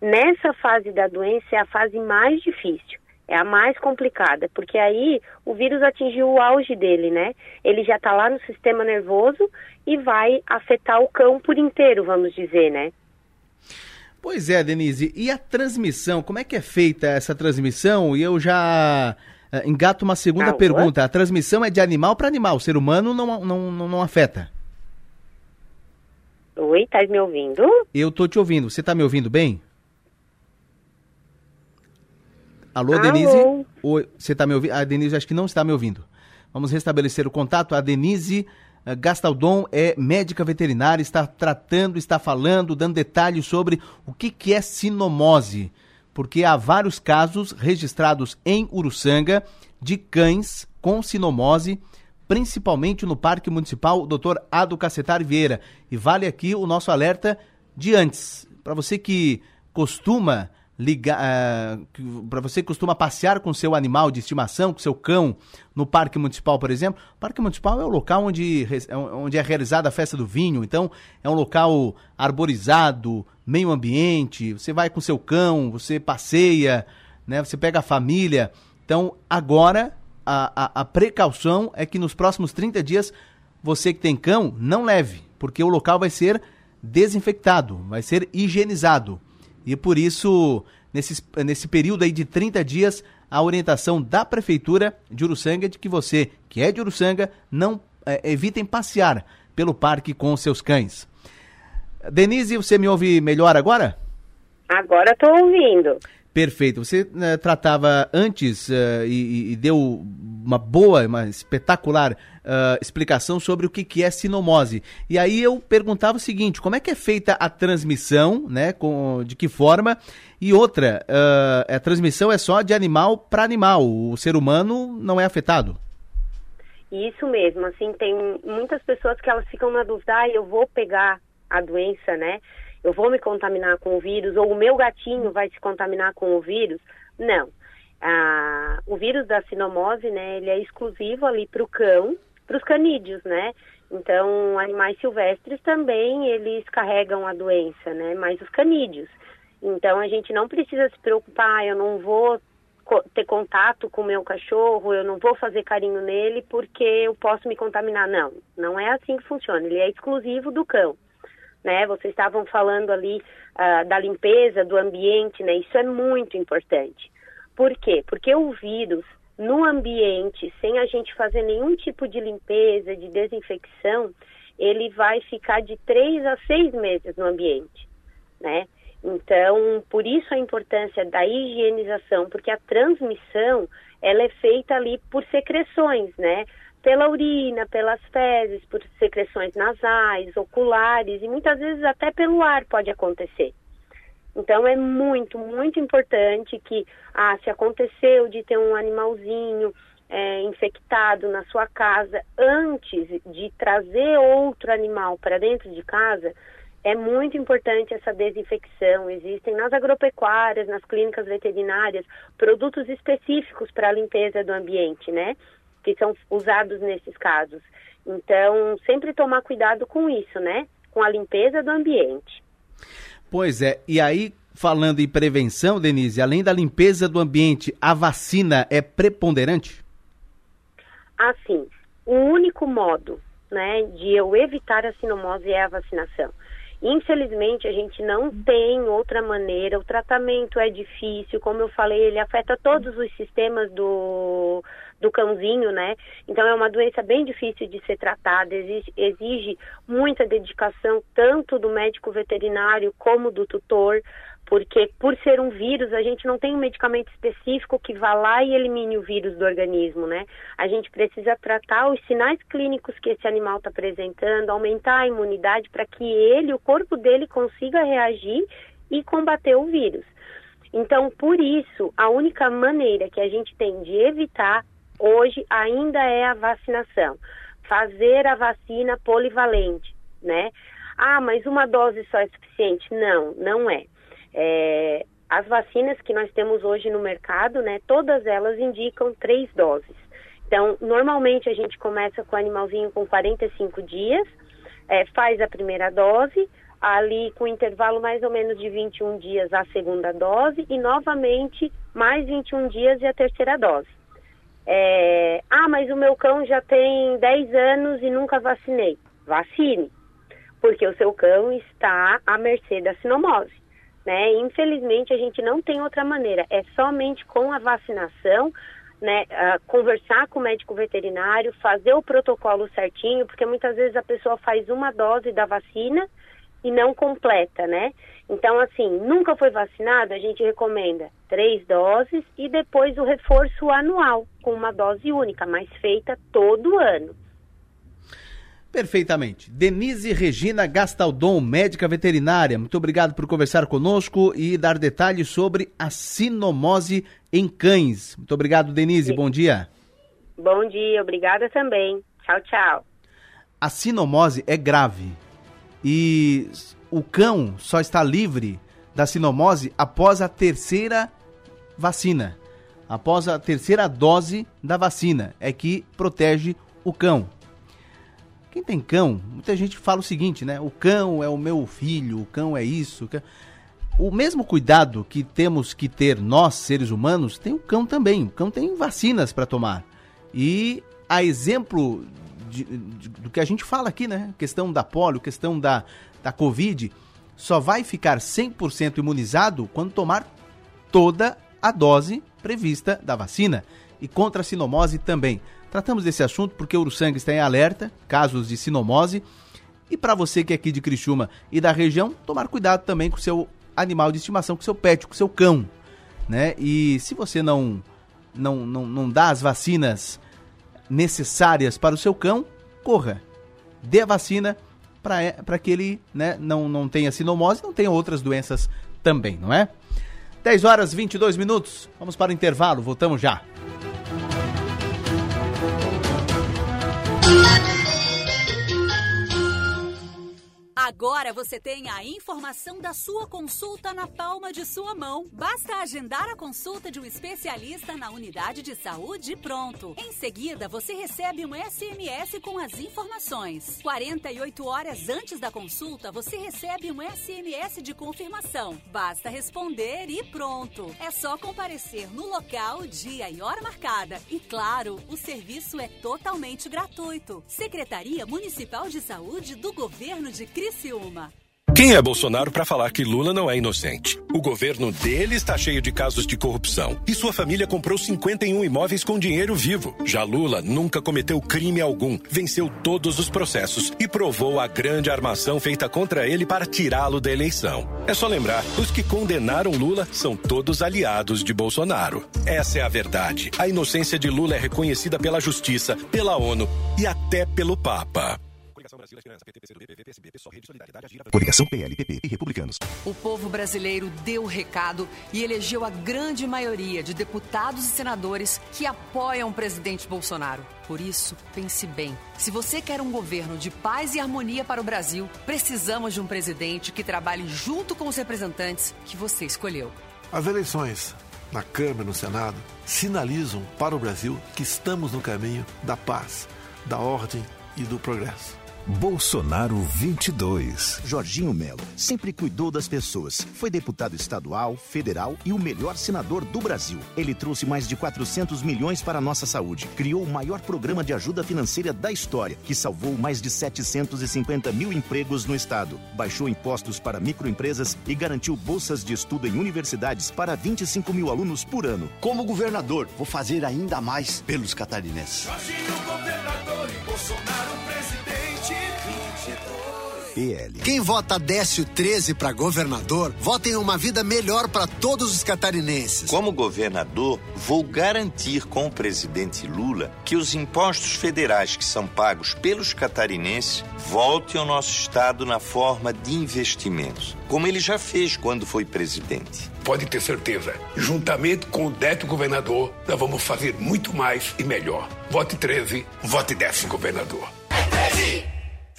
Nessa fase da doença é a fase mais difícil, é a mais complicada, porque aí o vírus atingiu o auge dele, né? Ele já está lá no sistema nervoso e vai afetar o cão por inteiro, vamos dizer, né? Pois é, Denise. E a transmissão? Como é que é feita essa transmissão? E eu já engato uma segunda ah, pergunta. A transmissão é de animal para animal. O ser humano não, não, não, não afeta? Oi, tá me ouvindo? Eu tô te ouvindo. Você tá me ouvindo bem? Alô, Alô? Denise? Oi, você está me ouvindo? A Denise acho que não está me ouvindo. Vamos restabelecer o contato. A Denise uh, Gastaldon é médica veterinária, está tratando, está falando, dando detalhes sobre o que, que é sinomose. Porque há vários casos registrados em Uruçanga de cães com sinomose, principalmente no Parque Municipal Dr. Ado Cacetari Vieira. E vale aqui o nosso alerta de antes. Para você que costuma ligar, eh, para você que costuma passear com seu animal de estimação, com seu cão, no Parque Municipal, por exemplo. O Parque Municipal é o local onde, é onde é realizada a festa do vinho, então é um local arborizado, meio ambiente. Você vai com seu cão, você passeia, né? Você pega a família. Então, agora a, a, a precaução é que nos próximos 30 dias você que tem cão não leve, porque o local vai ser desinfectado, vai ser higienizado. E por isso, nesse, nesse período aí de 30 dias, a orientação da Prefeitura de Uruçanga é de que você, que é de Uruçanga, não é, evitem passear pelo parque com seus cães. Denise, você me ouve melhor agora? Agora estou ouvindo. Perfeito. Você uh, tratava antes uh, e, e, deu uma boa, uma espetacular uh, explicação sobre o que, que é sinomose. E aí eu perguntava o seguinte: como é que é feita a transmissão, né? Com, de que forma? E outra, a transmissão é só de animal para animal. O ser humano não é afetado. Isso mesmo. Assim, tem muitas pessoas que elas ficam na dúvida: ah, eu vou pegar a doença, né? Eu vou me contaminar com o vírus ou o meu gatinho vai se contaminar com o vírus. Não. Ah, o vírus da sinomose, né, ele é exclusivo ali para o cão, para os canídeos, né? Então, animais silvestres também, eles carregam a doença, né? Mas os canídeos. Então, a gente não precisa se preocupar, eu não vou ter contato com o meu cachorro, eu não vou fazer carinho nele porque eu posso me contaminar. Não, não é assim que funciona. Ele é exclusivo do cão né? Vocês estavam falando ali uh, da limpeza do ambiente, né? Isso é muito importante. Por quê? Porque o vírus no ambiente, sem a gente fazer nenhum tipo de limpeza, de desinfecção, ele vai ficar de três a seis meses no ambiente, né? Então, por isso a importância da higienização, porque a transmissão ela é feita ali por secreções, né? Pela urina, pelas fezes, por secreções nasais, oculares e muitas vezes até pelo ar pode acontecer. Então é muito, muito importante que, ah, se aconteceu de ter um animalzinho é, infectado na sua casa, antes de trazer outro animal para dentro de casa, é muito importante essa desinfecção. Existem nas agropecuárias, nas clínicas veterinárias, produtos específicos para a limpeza do ambiente, né? Que são usados nesses casos. Então, sempre tomar cuidado com isso, né? Com a limpeza do ambiente. Pois é, e aí, falando em prevenção, Denise, além da limpeza do ambiente, a vacina é preponderante? Assim, o único modo né, de eu evitar a sinomose é a vacinação. Infelizmente, a gente não tem outra maneira, o tratamento é difícil, como eu falei, ele afeta todos os sistemas do, do cãozinho, né? Então é uma doença bem difícil de ser tratada, exige, exige muita dedicação tanto do médico veterinário como do tutor, porque por ser um vírus, a gente não tem um medicamento específico que vá lá e elimine o vírus do organismo, né? A gente precisa tratar os sinais clínicos que esse animal está apresentando, aumentar a imunidade para que ele, o corpo dele, consiga reagir e combater o vírus. Então, por isso, a única maneira que a gente tem de evitar hoje ainda é a vacinação. Fazer a vacina polivalente, né? Ah, mas uma dose só é suficiente? Não, não é. é as vacinas que nós temos hoje no mercado, né, todas elas indicam três doses. Então, normalmente a gente começa com o animalzinho com 45 dias, é, faz a primeira dose, ali com intervalo mais ou menos de 21 dias a segunda dose e novamente mais 21 dias e a terceira dose. É, ah, mas o meu cão já tem 10 anos e nunca vacinei. Vacine, porque o seu cão está à mercê da sinomose. Né? Infelizmente, a gente não tem outra maneira, é somente com a vacinação, né, uh, conversar com o médico veterinário, fazer o protocolo certinho, porque muitas vezes a pessoa faz uma dose da vacina e não completa, né? Então, assim, nunca foi vacinado, a gente recomenda três doses e depois o reforço anual, com uma dose única, mas feita todo ano. Perfeitamente. Denise Regina Gastaldon, médica veterinária, muito obrigado por conversar conosco e dar detalhes sobre a sinomose em cães. Muito obrigado, Denise. Sim. Bom dia. Bom dia, obrigada também. Tchau, tchau. A sinomose é grave e o cão só está livre da sinomose após a terceira vacina. Após a terceira dose da vacina é que protege o cão. Quem tem cão, muita gente fala o seguinte, né? O cão é o meu filho, o cão é isso. O mesmo cuidado que temos que ter nós, seres humanos, tem o cão também. O cão tem vacinas para tomar. E a exemplo de, de, do que a gente fala aqui, né? Questão da polio, questão da, da Covid, só vai ficar 100% imunizado quando tomar toda a dose prevista da vacina. E contra a sinomose também. Tratamos desse assunto porque o Uruçanga está em alerta, casos de sinomose. E para você que é aqui de Criciúma e da região, tomar cuidado também com seu animal de estimação, com seu pet, com seu cão. Né? E se você não, não, não, não dá as vacinas necessárias para o seu cão, corra. Dê a vacina para que ele né, não, não tenha sinomose não tenha outras doenças também, não é? 10 horas 22 minutos. Vamos para o intervalo, voltamos já. Agora você tem a informação da sua consulta na palma de sua mão. Basta agendar a consulta de um especialista na unidade de saúde e pronto. Em seguida, você recebe um SMS com as informações. 48 horas antes da consulta, você recebe um SMS de confirmação. Basta responder e pronto. É só comparecer no local, dia e hora marcada. E claro, o serviço é totalmente gratuito. Secretaria Municipal de Saúde do Governo de Criciúma Criciúma. Quem é Bolsonaro para falar que Lula não é inocente? O governo dele está cheio de casos de corrupção. E sua família comprou 51 imóveis com dinheiro vivo. Já Lula nunca cometeu crime algum, venceu todos os processos e provou a grande armação feita contra ele para tirá-lo da eleição. É só lembrar: os que condenaram Lula são todos aliados de Bolsonaro. Essa é a verdade. A inocência de Lula é reconhecida pela justiça, pela ONU e até pelo Papa. Brasil, Esperança, PT, PCdoB, PV, PSB, PSOL, Rede Solidariedade, Agir, Coligação PL, PP e Republicanos. O povo brasileiro deu o recado e elegeu a grande maioria de deputados e senadores que apoiam o presidente Bolsonaro. Por isso, pense bem. Se você quer um governo de paz e harmonia para o Brasil, precisamos de um presidente que trabalhe junto com os representantes que você escolheu. As eleições na Câmara e no Senado sinalizam para o Brasil que estamos no caminho da paz, da ordem e do progresso. Bolsonaro 22. Jorginho Melo sempre cuidou das pessoas. Foi deputado estadual, federal e o melhor senador do Brasil. Ele trouxe mais de 400 milhões para a nossa saúde. Criou o maior programa de ajuda financeira da história, que salvou mais de 750 mil empregos no estado. Baixou impostos para microempresas e garantiu bolsas de estudo em universidades para 25 mil alunos por ano. Como governador, vou fazer ainda mais pelos catarinenses. Jorginho governador e Bolsonaro presidente. 22. PL. Quem vota Décio 13 para governador, vota em uma vida melhor para todos os catarinenses. Como governador, vou garantir com o presidente Lula que os impostos federais que são pagos pelos catarinenses voltem ao nosso estado na forma de investimentos, como ele já fez quando foi presidente. Pode ter certeza, juntamente com o Décio governador, nós vamos fazer muito mais e melhor. Vote 13, vote Décio governador.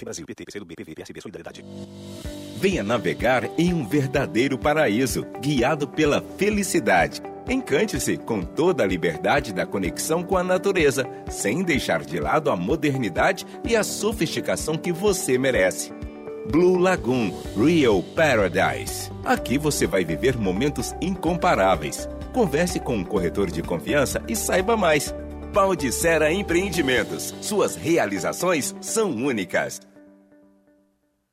Brasil, PT, PCdoB, PV, PSB, Solidariedade. Venha navegar em um verdadeiro paraíso, guiado pela felicidade. Encante-se com toda a liberdade da conexão com a natureza, sem deixar de lado a modernidade e a sofisticação que você merece. Blue Lagoon Real Paradise. Aqui você vai viver momentos incomparáveis. Converse com um corretor de confiança e saiba mais. Baldicera Empreendimentos. Suas realizações são únicas.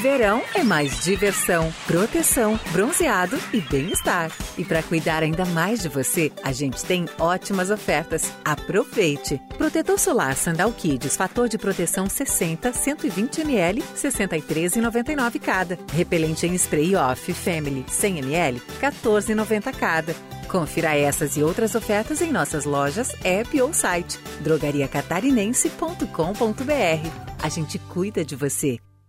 Verão é mais diversão, proteção, bronzeado e bem-estar. E para cuidar ainda mais de você, a gente tem ótimas ofertas. Aproveite! Protetor solar Sandal Kids, fator de proteção 60, 120 ml, 63,99 cada. Repelente em spray off Family 100 ml, 14,90 cada. Confira essas e outras ofertas em nossas lojas, app ou site drogariacatarinense.com.br. A gente cuida de você.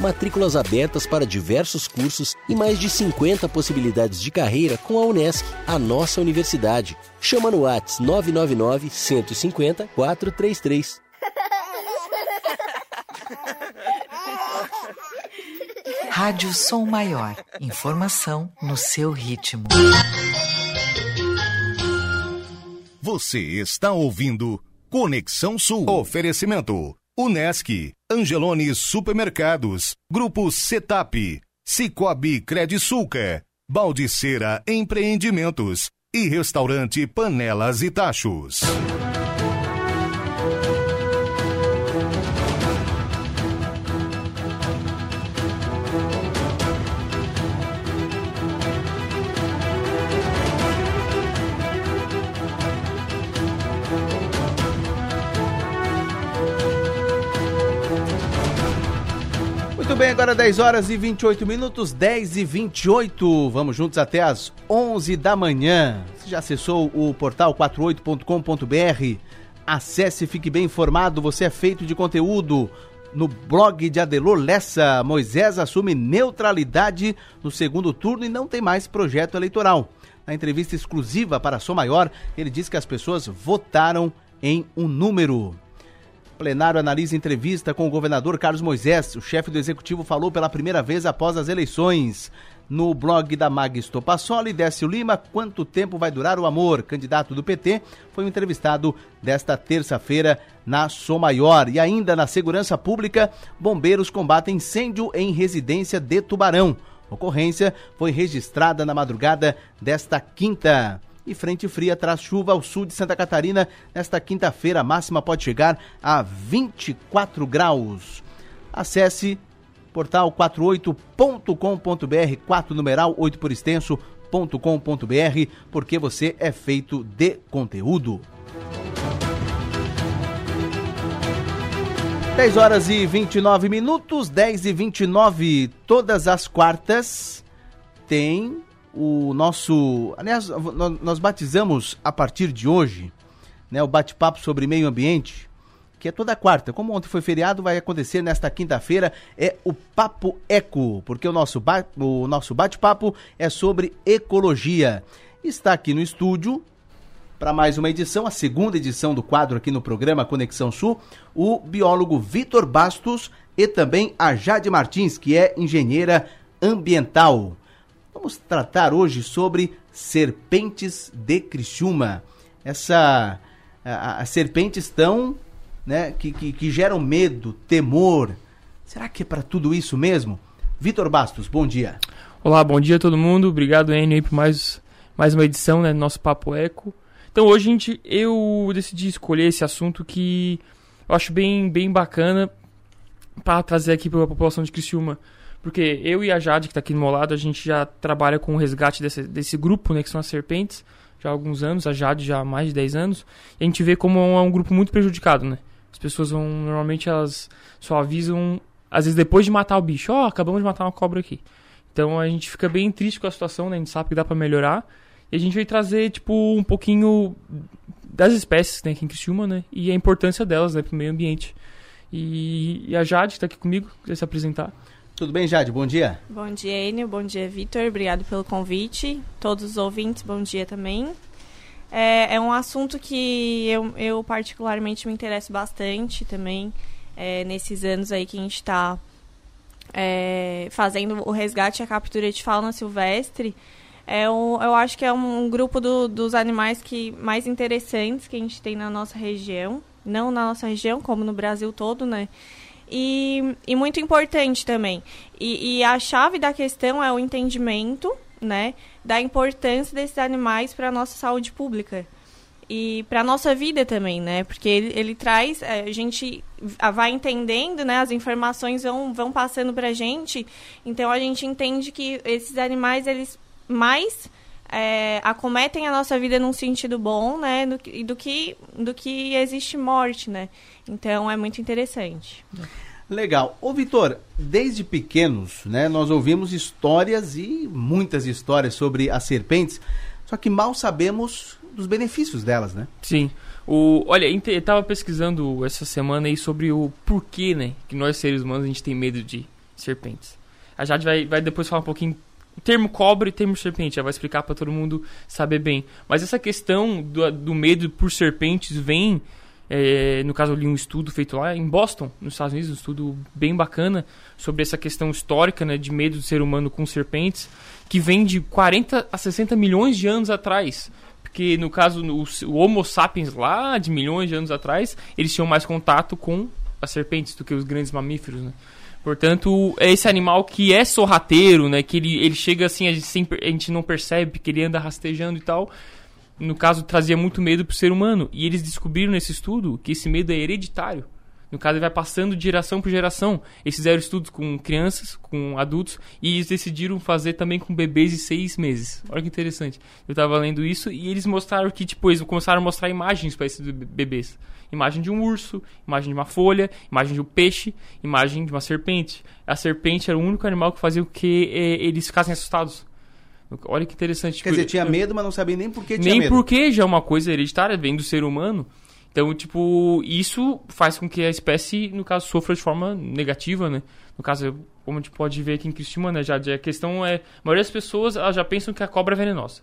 Matrículas abertas para diversos cursos e mais de 50 possibilidades de carreira com a Unesc, a nossa universidade. Chama no Whats 999 150 433. Rádio Som Maior. Informação no seu ritmo. Você está ouvindo Conexão Sul. Oferecimento. Unesc, Angelone Supermercados, Grupo Setap, Cicobi Credisulca, Baldiceira Empreendimentos e Restaurante Panelas e Tachos. Bem, agora 10 horas e 28 minutos, 10 e 28. Vamos juntos até as 11 da manhã. Você já acessou o portal 48.com.br? Acesse e fique bem informado. Você é feito de conteúdo. No blog de Adelor Lessa, Moisés assume neutralidade no segundo turno e não tem mais projeto eleitoral. Na entrevista exclusiva para Som Maior, ele diz que as pessoas votaram em um número. Plenário analisa entrevista com o governador Carlos Moisés. O chefe do executivo falou pela primeira vez após as eleições. no blog da Mag Estopassoli, Décio Lima, quanto tempo vai durar o amor? Candidato do PT, foi entrevistado desta terça-feira na Maior. E ainda na segurança pública, bombeiros combatem incêndio em residência de Tubarão. Ocorrência foi registrada na madrugada desta quinta. E frente fria traz chuva ao sul de Santa Catarina. Nesta quinta-feira, a máxima pode chegar a 24 graus. Acesse portal 48.com.br, 4 numeral 8 por extenso.com.br, porque você é feito de conteúdo. 10 horas e 29 minutos, 10 e 29, todas as quartas tem o nosso. Aliás, nós batizamos a partir de hoje né, o bate-papo sobre meio ambiente que é toda quarta. Como ontem foi feriado, vai acontecer nesta quinta-feira, é o Papo Eco, porque o nosso, ba o nosso bate-papo é sobre ecologia. Está aqui no estúdio, para mais uma edição, a segunda edição do quadro aqui no programa Conexão Sul, o biólogo Vitor Bastos e também a Jade Martins, que é engenheira ambiental. Vamos tratar hoje sobre serpentes de Criciúma. Essa, as serpentes estão né, que, que, que geram medo, temor. Será que é para tudo isso mesmo? Vitor Bastos, bom dia. Olá, bom dia a todo mundo. Obrigado, Enio, por mais, mais uma edição né, do nosso Papo Eco. Então, hoje a gente, eu decidi escolher esse assunto que eu acho bem, bem bacana para trazer aqui para a população de Criciúma. Porque eu e a Jade, que está aqui do meu lado, a gente já trabalha com o resgate desse, desse grupo, né, que são as serpentes, já há alguns anos, a Jade já há mais de 10 anos. E a gente vê como é um grupo muito prejudicado, né? As pessoas vão, normalmente elas só avisam, às vezes depois de matar o bicho, ó, oh, acabamos de matar uma cobra aqui. Então a gente fica bem triste com a situação, né? A gente sabe que dá para melhorar. E a gente vai trazer, tipo, um pouquinho das espécies né, aqui em Criciúma, né? E a importância delas, né, pro meio ambiente. E, e a Jade está aqui comigo, quiser se apresentar. Tudo bem, Jade? Bom dia. Bom dia, Enio. Bom dia, Vitor. Obrigado pelo convite. Todos os ouvintes, bom dia também. É, é um assunto que eu, eu particularmente me interesso bastante também é, nesses anos aí que a gente está é, fazendo o resgate e a captura de fauna silvestre. É um, eu acho que é um, um grupo do, dos animais que mais interessantes que a gente tem na nossa região. Não na nossa região, como no Brasil todo, né? E, e muito importante também. E, e a chave da questão é o entendimento né, da importância desses animais para a nossa saúde pública e para nossa vida também, né? Porque ele, ele traz, é, a gente vai entendendo, né? As informações vão, vão passando para a gente, então a gente entende que esses animais, eles mais é, acometem a nossa vida num sentido bom, né? Do, do, que, do que existe morte, né? Então é muito interessante. Legal. Ô Vitor, desde pequenos, né, nós ouvimos histórias e muitas histórias sobre as serpentes, só que mal sabemos dos benefícios delas, né? Sim. O, olha, eu estava pesquisando essa semana aí sobre o porquê, né, que nós seres humanos a gente tem medo de serpentes. A Jade vai, vai depois falar um pouquinho termo cobra e termo serpente, já vai explicar para todo mundo saber bem. Mas essa questão do, do medo por serpentes vem é, no caso, eu li um estudo feito lá em Boston, nos Estados Unidos, um estudo bem bacana sobre essa questão histórica né, de medo do ser humano com serpentes, que vem de 40 a 60 milhões de anos atrás. Porque, no caso, no, o Homo sapiens lá de milhões de anos atrás, eles tinham mais contato com as serpentes do que os grandes mamíferos, né? Portanto, é esse animal que é sorrateiro, né? Que ele, ele chega assim, a gente, sempre, a gente não percebe que ele anda rastejando e tal no caso, trazia muito medo para o ser humano. E eles descobriram nesse estudo que esse medo é hereditário. No caso, ele vai passando de geração por geração. Eles fizeram estudos com crianças, com adultos, e eles decidiram fazer também com bebês de seis meses. Olha que interessante. Eu estava lendo isso e eles mostraram que, tipo, eles começaram a mostrar imagens para esses bebês. Imagem de um urso, imagem de uma folha, imagem de um peixe, imagem de uma serpente. A serpente era o único animal que fazia com que eh, eles ficassem assustados. Olha que interessante. Quer dizer, tinha medo, mas não sabia nem por que tinha nem medo. Nem porque já é uma coisa hereditária, vem do ser humano. Então, tipo, isso faz com que a espécie, no caso, sofra de forma negativa, né? No caso, como a gente pode ver aqui em Cristina, né? Já, a questão é... A maioria das pessoas, já pensam que a cobra é venenosa.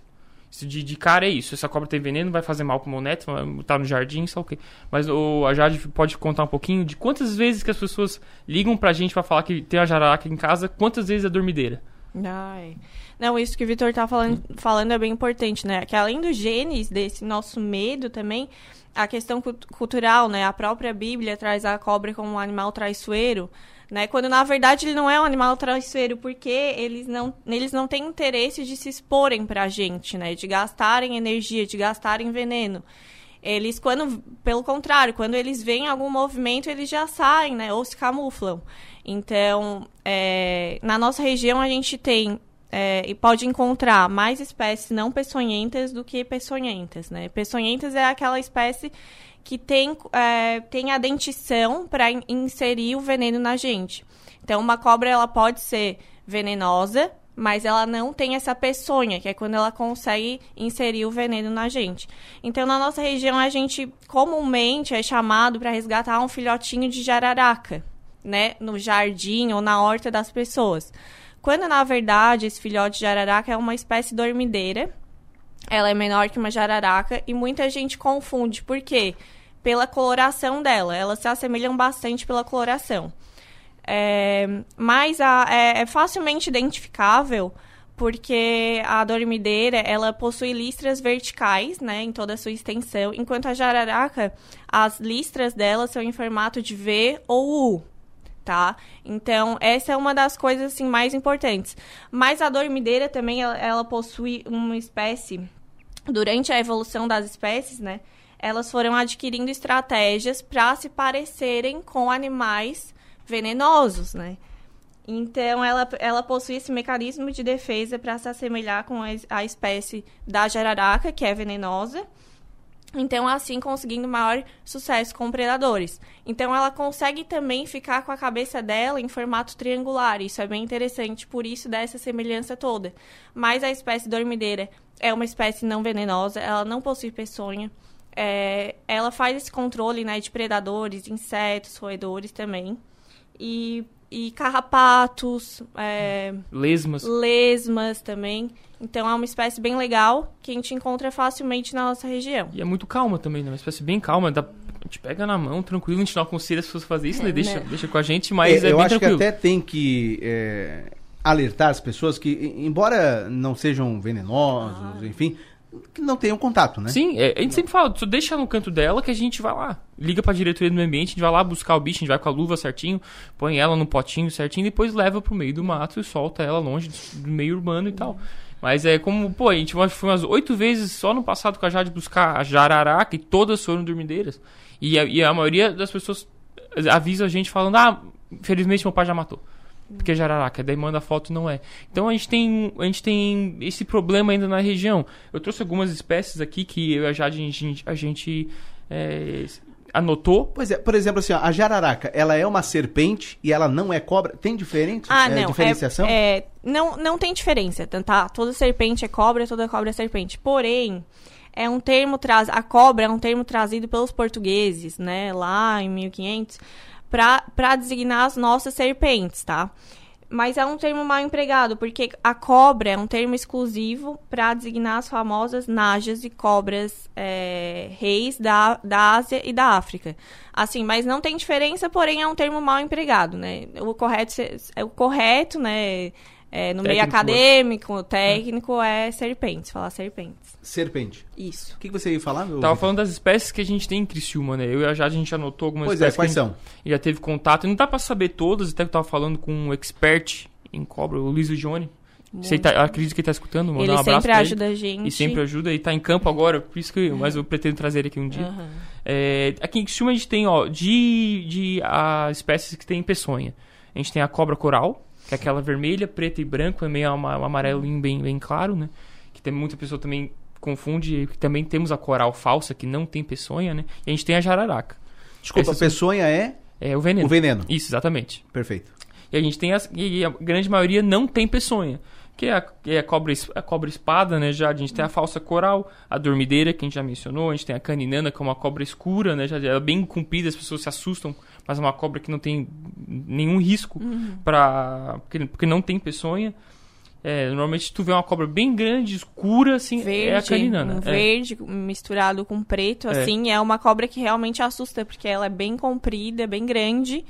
Isso de, de cara é isso. Essa cobra tem veneno, vai fazer mal pro meu neto, estar no jardim, só o quê. Mas o, a Jade pode contar um pouquinho de quantas vezes que as pessoas ligam pra gente para falar que tem a jararaca em casa, quantas vezes é dormideira. Ai. Não, isso que o Vitor tá falando, falando é bem importante, né? Que além dos genes, desse nosso medo também, a questão cultural, né? A própria Bíblia traz a cobra como um animal traiçoeiro, né? Quando na verdade ele não é um animal traiçoeiro, porque eles não, eles não têm interesse de se exporem pra gente, né? De gastarem energia, de gastarem veneno. Eles, quando, pelo contrário, quando eles veem algum movimento, eles já saem, né? Ou se camuflam. Então, é, na nossa região, a gente tem é, e pode encontrar mais espécies não peçonhentas do que peçonhentas, né? Peçonhentas é aquela espécie que tem, é, tem a dentição para in inserir o veneno na gente. Então, uma cobra ela pode ser venenosa, mas ela não tem essa peçonha, que é quando ela consegue inserir o veneno na gente. Então, na nossa região, a gente comumente é chamado para resgatar um filhotinho de jararaca, né, no jardim ou na horta das pessoas. Quando, na verdade, esse filhote de jararaca é uma espécie dormideira, ela é menor que uma jararaca e muita gente confunde. Por quê? Pela coloração dela. Elas se assemelham bastante pela coloração. É, mas a, é, é, facilmente identificável porque a dormideira ela possui listras verticais, né, em toda a sua extensão, enquanto a jararaca as listras dela são em formato de V ou U, tá? Então essa é uma das coisas assim mais importantes. Mas a dormideira também ela, ela possui uma espécie durante a evolução das espécies, né? Elas foram adquirindo estratégias para se parecerem com animais venenosos, né? Então, ela, ela possui esse mecanismo de defesa para se assemelhar com a, espécie da jararaca, que é venenosa. Então, assim, conseguindo maior sucesso com predadores. Então, ela consegue também ficar com a cabeça dela em formato triangular. Isso é bem interessante, por isso dessa semelhança toda. Mas a espécie dormideira é uma espécie não venenosa, ela não possui peçonha. É, ela faz esse controle né, de predadores, insetos, roedores também e, e carrapatos, é, lesmas. lesmas também. Então é uma espécie bem legal que a gente encontra facilmente na nossa região. E é muito calma também, né? Uma espécie bem calma, dá, a gente pega na mão, tranquilo, a gente não aconselha as pessoas a fazer isso, né? Deixa, né? deixa com a gente, mas é, é eu acho tranquilo. que até tem que é, alertar as pessoas que, embora não sejam venenosos, ah. enfim, que não tenham contato, né? Sim, é, a gente sempre fala, só deixa no canto dela que a gente vai lá. Liga pra diretoria do meio ambiente, a gente vai lá buscar o bicho, a gente vai com a luva certinho, põe ela no potinho certinho, depois leva pro meio do mato e solta ela longe do meio urbano e tal. Mas é como, pô, a gente foi umas oito vezes só no passado com a Jade buscar a jararaca e todas foram dormideiras. E a, e a maioria das pessoas avisa a gente falando, ah, infelizmente meu pai já matou. Porque é jararaca, daí manda foto e não é. Então a gente tem a gente tem esse problema ainda na região. Eu trouxe algumas espécies aqui que eu e a Jade a gente, a gente é, anotou. Pois é, por exemplo, assim, ó, a jararaca, ela é uma serpente e ela não é cobra. Tem diferente? Ah, é, não. Diferenciação? É, é, não, não tem diferença, tá? Toda serpente é cobra, toda cobra é serpente. Porém, é um termo traz a cobra é um termo trazido pelos portugueses, né, lá em 1500 para designar as nossas serpentes, tá? Mas é um termo mal empregado, porque a cobra é um termo exclusivo para designar as famosas najas e cobras é, reis da, da Ásia e da África. Assim, mas não tem diferença, porém é um termo mal empregado, né? O correto, é o correto, né? É, no técnico, meio acadêmico, técnico, é. é serpentes, falar serpentes. Serpente. Isso. O que, que você ia falar? Meu Tava falando das espécies que a gente tem em Criciúma, né? Eu e a Jade, a gente anotou algumas pois espécies. É, quais são? já teve contato. E não dá pra saber todas, até que eu tava falando com um expert em cobra, o Luiz Johnny. Você tá, acredito que ele tá escutando, mandar ele um abraço sempre ajuda a gente. E sempre ajuda, e tá em campo agora, por isso que mas eu pretendo trazer ele aqui um dia. Uhum. É, aqui em Criciúma a gente tem, ó, de, de a, espécies que tem peçonha. A gente tem a cobra coral, que é aquela vermelha, preta e branco, é meio um amarelinho bem, bem claro, né? Que tem muita pessoa também confunde. Também temos a coral falsa, que não tem peçonha, né? E a gente tem a jararaca. Desculpa, Essas peçonha é? É o veneno. O veneno. Isso, exatamente. Perfeito. E a gente tem as. E a grande maioria não tem peçonha. Que é a, é a, cobra, a cobra espada, né? Já a gente tem a falsa coral, a dormideira, que a gente já mencionou, a gente tem a caninana, que é uma cobra escura, né? Já é bem comprida, as pessoas se assustam, mas é uma cobra que não tem nenhum risco uhum. para porque, porque não tem peçonha. É, normalmente tu vê uma cobra bem grande, escura, assim, verde, é a caninana. Um é. verde misturado com preto, assim, é. é uma cobra que realmente assusta, porque ela é bem comprida, bem grande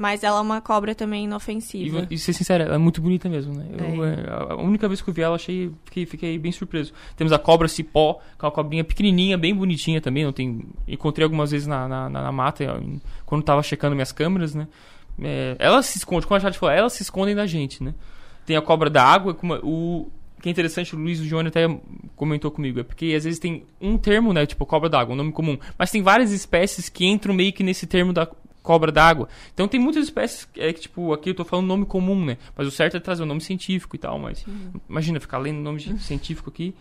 Mas ela é uma cobra também E, inofensiva. vou- e ser sincero, ela é muito bonita mesmo, né? Eu, É. é, a única vez que eu vi ela, achei, fiquei, fiquei bem surpreso. Temos a cobra cipó, que é uma cobrinha pequenininha, bem bonitinha também. Não tem, encontrei algumas vezes na, na, na- na mata, quando tava checando minhas câmeras, né? É, ela se esconde, como a Jade falou, elas se escondem da gente, né? Tem a cobra da água, o que é interessante, o Luiz Johnny até comentou comigo, é porque às vezes tem um termo, né, tipo cobra d'água, um nome comum, mas tem várias espécies que entram meio que nesse termo da cobra d'água. Então tem muitas espécies é, que, tipo, aqui eu tô falando nome comum, né, mas o certo é trazer o nome científico e tal, mas imagina ficar lendo nome científico aqui.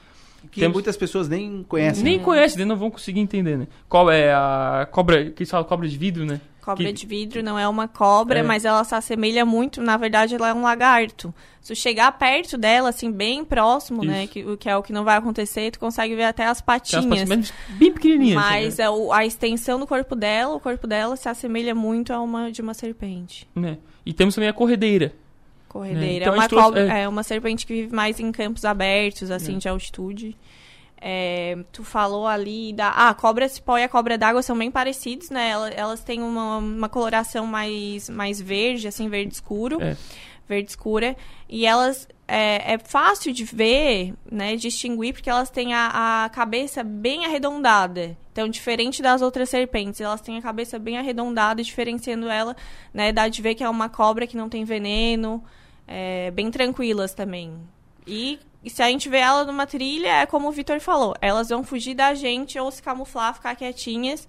Que muitas pessoas nem conhecem. Nem né? conhecem, não vão conseguir entender, né? Qual é a cobra, que eles falam cobra de vidro, né? Cobra Que- de vidro não é uma cobra, É. mas ela se assemelha muito, na verdade ela é um lagarto. Se tu chegar perto dela, assim, bem próximo, né, Isso. que, o que é o que não vai acontecer, tu consegue ver até as patinhas. as patinhas, bem pequenininhas. Mas assim, é o- a extensão do corpo dela, o corpo dela se assemelha muito a uma de uma serpente. né? E temos também a corredeira. Corredeira. Então, é, a uma gente trouxe- cobra- é. é uma serpente que vive mais em campos abertos, assim, É. de altitude. É, tu falou ali da. Ah, a cobra cipó e a cobra d'água são bem parecidos, né? Ela- Elas, têm uma, uma coloração mais, mais verde, assim, verde escuro. É. Verde escura. E elas. É, é fácil de ver, né? Distinguir, porque elas têm a, a cabeça bem arredondada. Então, diferente das outras serpentes, elas têm a cabeça bem arredondada, diferenciando ela, né? Dá de ver que é uma cobra que não tem veneno. é, bem tranquilas também. E, e se a gente vê ela numa trilha, é como o Vitor falou, elas vão fugir da gente ou se camuflar, ficar quietinhas,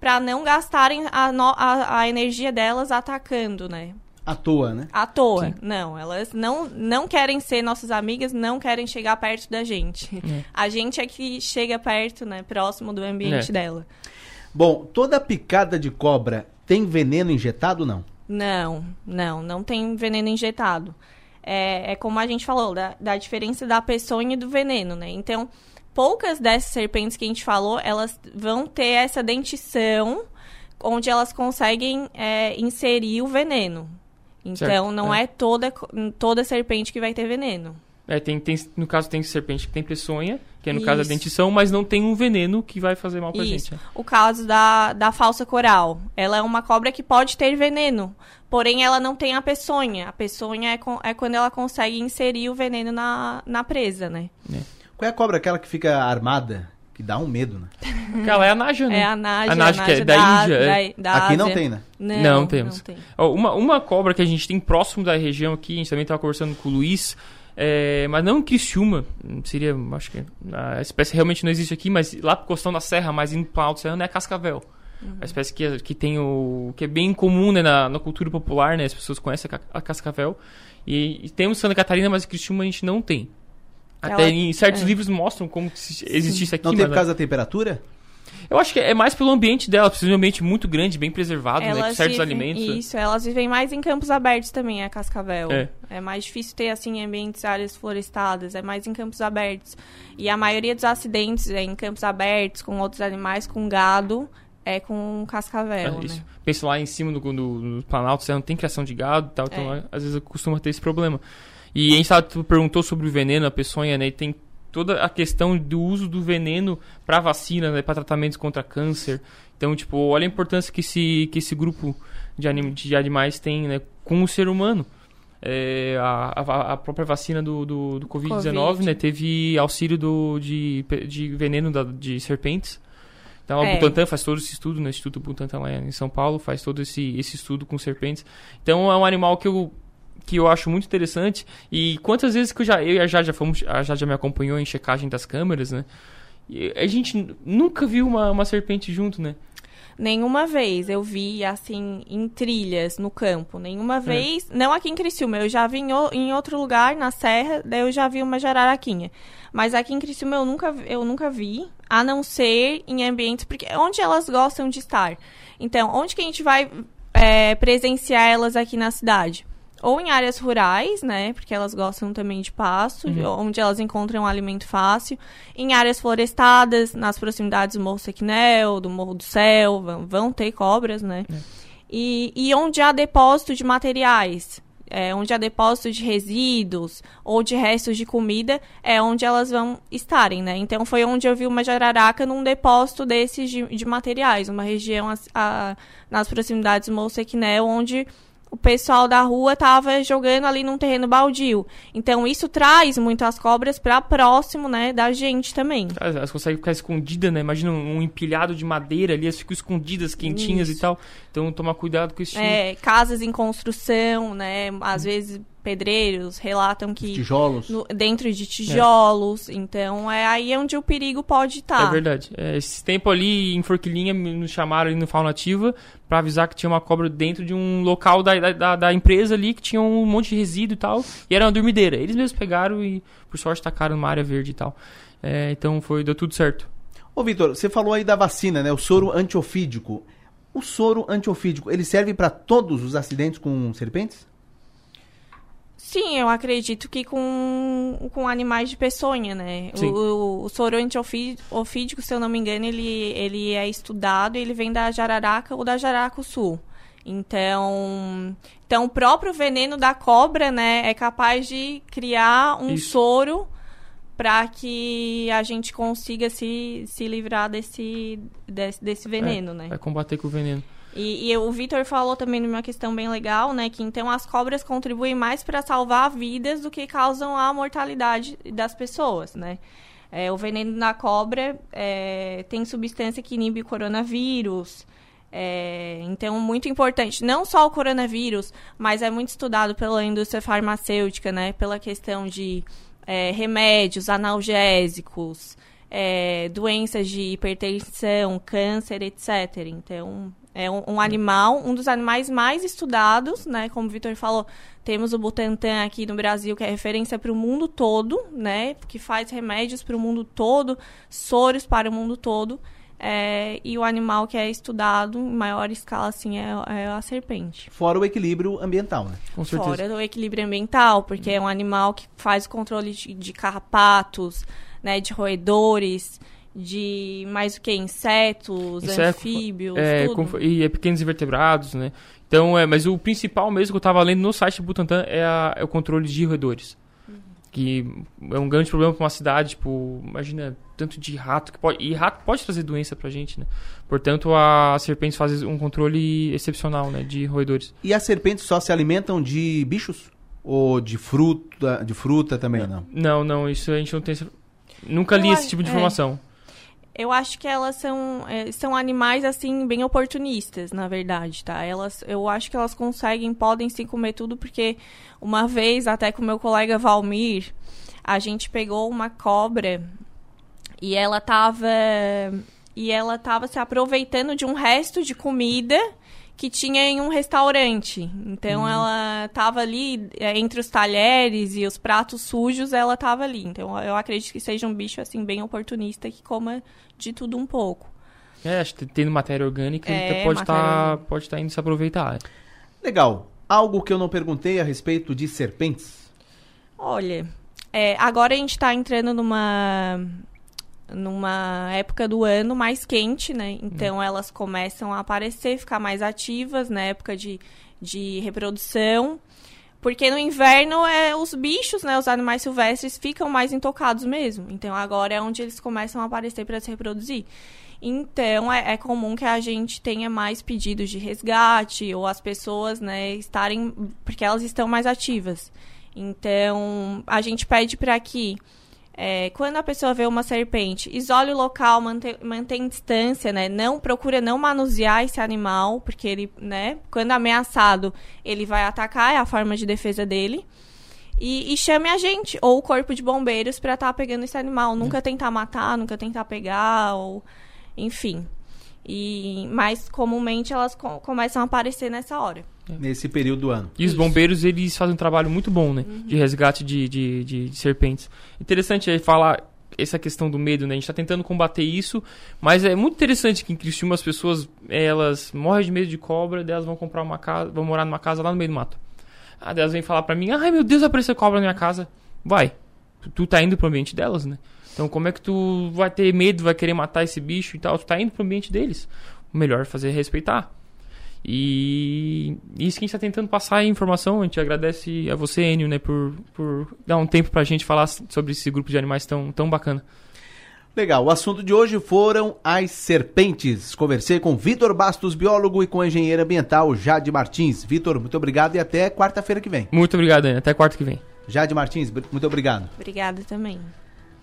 pra não gastarem a, no- a, a energia delas atacando, né? À toa, né? À toa. Não, elas não, não querem ser nossas amigas, não querem chegar perto da gente. É. A gente é que chega perto, né? Próximo do ambiente É. dela. Bom, toda picada de cobra tem veneno injetado ou não? Não, não, não tem veneno injetado. É, é como a gente falou, da, da diferença da peçonha e do veneno, né? Então, poucas dessas serpentes que a gente falou, elas vão ter essa dentição onde elas conseguem é, inserir o veneno. Então, Certo, não é. é, toda, toda serpente que vai ter veneno. É, tem, tem, no caso tem serpente que tem peçonha, que é no caso a Isso. dentição, mas não tem um veneno que vai fazer mal pra Isso. gente. né? O caso da, da falsa coral. Ela é uma cobra que pode ter veneno, porém ela não tem a peçonha. A peçonha é, com- é quando ela consegue inserir o veneno na, na presa, né? Qual é a cobra aquela que fica armada? Que dá um medo, né? Aquela é a Naja, né? É a Naja, a Naja, a que é da, da- Índia. é. da- da Aqui não tem, né? Não, Não temos. não tem. Ó, uma, uma cobra que a gente tem próximo da região aqui, a gente também estava conversando com o Luiz, é, mas não em Criciúma, seria, acho que a espécie realmente não existe aqui, mas lá pro costão da serra, mais indo para alto serrano, é a cascavel. Uhum. A espécie que, que tem o. que é bem comum né, na, na cultura popular, né? As pessoas conhecem a, ca- a cascavel. E, e temos Santa Catarina, mas em Criciúma a gente não tem. Até Ela- em certos é. livros mostram como que se- existisse aqui. Não tem mas por causa da temperatura? Eu acho que é mais pelo ambiente dela, precisa de um ambiente muito grande, bem preservado, né? Com certos vivem- alimentos. né? Isso, elas vivem mais em campos abertos também, a cascavel. É. mais difícil ter, assim, ambientes, áreas florestadas, é mais em campos abertos. E a maioria dos acidentes é em campos abertos, com outros animais, com gado, é com cascavel, É, isso. né? Pensa lá em cima do, do, do Planalto, você não tem criação de gado e tal, então É. às vezes costuma ter esse problema. E a gente tava, tu perguntou sobre o veneno, a peçonha, né? E tem toda a questão do uso do veneno para vacina, né? Para tratamentos contra câncer. Então, tipo, olha a importância que esse, que esse grupo de, anim, de animais tem, né? Com o ser humano. É, a, a, própria vacina do, do, do Covid-19, Covid. né? Teve auxílio do, de, de veneno da, de serpentes. Então, a É. Butantan faz todo esse estudo, no Instituto Butantan lá em São Paulo, faz todo esse, esse estudo com serpentes. Então, é um animal que eu, que eu acho muito interessante. E quantas vezes que eu já, eu e a Jade já fomos, a Jade já me acompanhou em checagem das câmeras, né? E a gente nunca viu uma, uma serpente junto, né? Nenhuma vez eu vi, assim, em trilhas, no campo. É. Nenhuma vez. Não aqui em Criciúma. Eu já vi em, o- em outro lugar, na serra, daí eu já vi uma jararaquinha. Mas aqui em Criciúma eu nunca, vi- eu nunca vi, a não ser em ambientes... Porque é onde elas gostam de estar. Então, onde que a gente vai é, presenciar elas aqui na cidade? Ou em áreas rurais, né? Porque elas gostam também de pasto, Uhum. onde elas encontram um alimento fácil. Em áreas florestadas, nas proximidades do Morro Sequinel, do Morro do Céu, vão, vão ter cobras, né? E, e onde há depósito de materiais. é, onde há depósito de resíduos ou de restos de comida, é onde elas vão estarem, né? Então foi onde eu vi uma jararaca num depósito desses de, de materiais, uma região a, a, nas proximidades do Monsequinel, onde o pessoal da rua estava jogando ali num terreno baldio. Então isso traz muito as cobras para próximo, né, da gente também. Elas, elas conseguem ficar escondidas, né? Imagina um, um empilhado de madeira ali, elas ficam escondidas, quentinhas Isso. e tal. Então tomar cuidado com isso. É, casas em construção, né? Às vezes pedreiros relatam que Tijolos. no- dentro de tijolos. Então é aí onde o perigo pode estar. É verdade. É, esse tempo ali em Forquilinha me- nos chamaram ali no Fauna Nativa pra avisar que tinha uma cobra dentro de um local da, da, da- da empresa ali que tinha um monte de resíduo e tal. E era uma dormideira. Eles mesmos pegaram e, por sorte, tacaram numa área verde e tal. É, então foi, deu tudo certo. Ô, Vitor, você falou aí da vacina, né? O soro antiofídico. O soro antiofídico, ele serve para todos os acidentes com serpentes? Sim, eu acredito que com, com animais de peçonha, né? Sim. O, o soro antiofídico, se eu não me engano, ele, ele é estudado e ele vem da jararaca ou da sul. Então, então, o próprio veneno da cobra, né, é capaz de criar um Isso. soro para que a gente consiga se, se livrar desse, desse, desse veneno, É, né? Vai combater com o veneno. E, e o Vitor falou também numa questão bem legal, né? Que então as cobras contribuem mais para salvar vidas do que causam a mortalidade das pessoas, né? É, o veneno da cobra é, tem substância que inibe o coronavírus. É, então, muito importante. Não só o coronavírus, mas é muito estudado pela indústria farmacêutica, né? Pela questão de é, remédios, analgésicos, é, doenças de hipertensão, câncer, etc. Então, é um, um animal, um dos animais mais estudados, né? Como o Vitor falou, temos o Butantan aqui no Brasil, que é referência para o mundo todo, né? Que faz remédios para o mundo todo, soros para o mundo todo. É, e o animal que é estudado em maior escala, assim, é, é a serpente. Fora o equilíbrio ambiental, né? Com certeza. Fora do equilíbrio ambiental, porque é um animal que faz o controle de, de carrapatos, né, de roedores, de mais o que? Insetos, é- anfíbios, é, tudo. e é pequenos invertebrados, né? Então, é, mas o principal mesmo que eu tava lendo no site do Butantan é, a- é o controle de roedores. Que é um grande problema para uma cidade, tipo, imagina tanto de rato que pode. E rato pode trazer doença pra gente, né? Portanto, a serpentes faz um controle excepcional, né? De roedores. E as serpentes só se alimentam de bichos? Ou de fruta, de fruta também não? Não, não, isso a gente não tem. Nunca li Eu esse tipo de é. informação. Eu acho que elas são, é, são animais, assim, bem oportunistas, na verdade, tá? Elas, eu acho que elas conseguem, podem sim comer tudo, porque uma vez, até com meu colega Valmir, a gente pegou uma cobra e ela tava. E ela tava se aproveitando de um resto de comida que tinha em um restaurante. Então Uhum. ela tava ali é, entre os talheres e os pratos sujos, ela tava ali. Então eu acredito que seja um bicho assim bem oportunista que coma de tudo um pouco. É, acho que tendo matéria orgânica, É, ele pode matéria estar orgânica. pode tá indo se aproveitar. Legal. Algo que eu não perguntei a respeito de serpentes? Olha, é, agora a gente está entrando numa numa época do ano mais quente, né? Então elas começam a aparecer, ficar mais ativas na época de, de reprodução. Porque no inverno é os bichos, né, os animais silvestres ficam mais intocados mesmo. Então agora é onde eles começam a aparecer para se reproduzir. Então é, é comum que a gente tenha mais pedidos de resgate ou as pessoas, né, estarem porque elas estão mais ativas. Então a gente pede para que é, quando a pessoa vê uma serpente, isole o local, mantém, mantém distância, né? Não procura não manusear esse animal, porque ele, né? Quando ameaçado, ele vai atacar, é a forma de defesa dele. E, e chame a gente ou o corpo de bombeiros para estar pegando esse animal. Nunca tentar matar, nunca tentar pegar, ou enfim. E mas comumente elas co- começam a aparecer nessa hora. Nesse período do ano. E os bombeiros, eles fazem um trabalho muito bom, né? De resgate de, de, de, de serpentes. Interessante aí falar essa questão do medo, né? A gente tá tentando combater isso, mas é muito interessante que em Criciúma as pessoas, elas morrem de medo de cobra, daí elas vão comprar uma casa, vão morar numa casa lá no meio do mato. Ah, daí elas vêm falar pra mim, ai meu Deus, apareceu cobra na minha casa. Vai, tu, tu tá indo pro ambiente delas, né? Então como é que tu vai ter medo, vai querer matar esse bicho e tal? Tu tá indo pro ambiente deles. O melhor é fazer é respeitar. E isso que a gente está tentando passar é informação. A gente agradece a você, Enio, né, por, por dar um tempo para a gente falar sobre esse grupo de animais tão, tão bacana. Legal, o assunto de hoje foram as serpentes. Conversei com Vitor Bastos, biólogo, e com a engenheira ambiental Jade Martins. Vitor, muito obrigado e até quarta-feira que vem. Muito obrigado, Enio. Até quarta que vem. Jade Martins, muito obrigado. Obrigada também.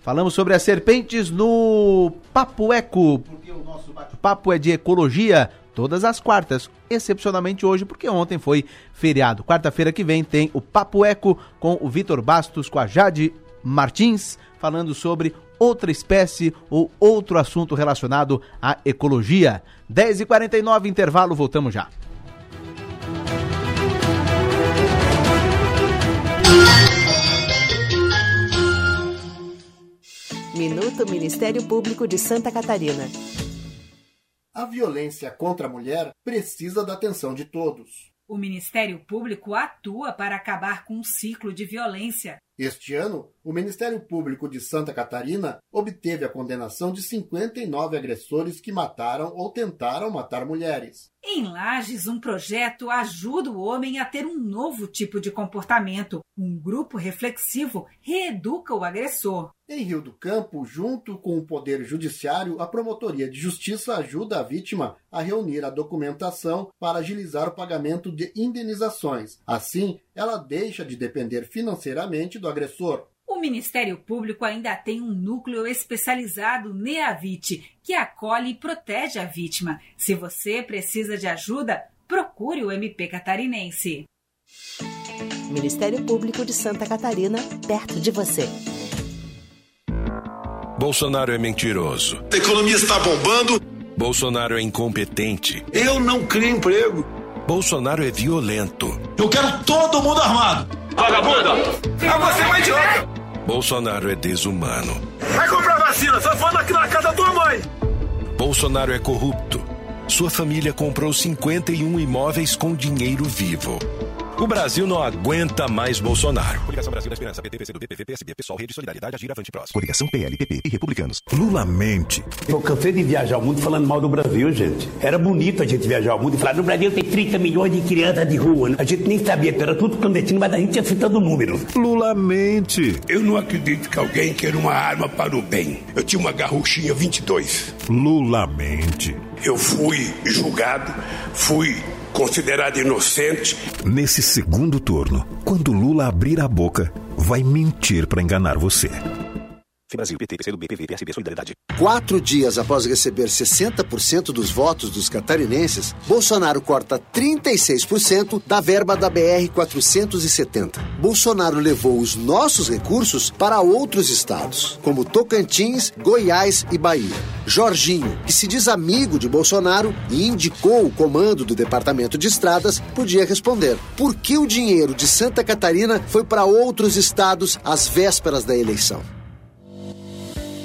Falamos sobre as serpentes no Papo Eco, porque o nosso bate-papo é de ecologia todas as quartas, excepcionalmente hoje, porque ontem foi feriado. Quarta-feira que vem tem o Papo Eco com o Vitor Bastos, com a Jade Martins, falando sobre outra espécie ou outro assunto relacionado à ecologia. 10h49, intervalo, voltamos já. Minuto Ministério Público de Santa Catarina. A violência contra a mulher precisa da atenção de todos. O Ministério Público atua para acabar com um ciclo de violência. Este ano, o Ministério Público de Santa Catarina obteve a condenação de 59 agressores que mataram ou tentaram matar mulheres. Em Lages, um projeto ajuda o homem a ter um novo tipo de comportamento. Um grupo reflexivo reeduca o agressor. Em Rio do Campo, junto com o Poder Judiciário, a Promotoria de Justiça ajuda a vítima a reunir a documentação para agilizar o pagamento de indenizações. Assim, ela deixa de depender financeiramente do agressor. O Ministério Público ainda tem um núcleo especializado NEAVIT, que acolhe e protege a vítima. Se você precisa de ajuda, procure o MP catarinense. Ministério Público de Santa Catarina, perto de você. Bolsonaro é mentiroso. A economia está bombando. Bolsonaro é incompetente. Eu não crio emprego. Bolsonaro é violento. Eu quero todo mundo armado. Vagabunda! É você, uma idiota! Bolsonaro é desumano. Vai comprar vacina, só falando aqui na casa da tua mãe. Bolsonaro é corrupto. Sua família comprou 51 imóveis com dinheiro vivo. O Brasil não aguenta mais Bolsonaro. Coligação Brasil da Esperança, PT, PCdoB, PV, PSB, Pessoal, Rede Solidariedade, Agir, Avante, Próximo. Coligação PL, PP e Republicanos. Lula mente. Eu cansei de viajar o mundo falando mal do Brasil, gente. Era bonito a gente viajar o mundo e falar, no Brasil tem 30 milhões de crianças de rua. A gente nem sabia era tudo clandestino, mas a gente ia citando números. Lula mente. Eu não acredito que alguém queira uma arma para o bem. Eu tinha uma garruchinha 22. Lula mente. Eu fui julgado, fui considerado inocente. Nesse segundo turno, quando Lula abrir a boca, vai mentir para enganar você. Brasil, PT, PCdoB, PV, PSB, Solidariedade. Quatro dias após receber 60% dos votos dos catarinenses, Bolsonaro corta 36% da verba da BR-470. Bolsonaro levou os nossos recursos para outros estados, como Tocantins, Goiás e Bahia. Jorginho, que se diz amigo de Bolsonaro e indicou o comando do Departamento de Estradas, podia responder: por que o dinheiro de Santa Catarina foi para outros estados às vésperas da eleição?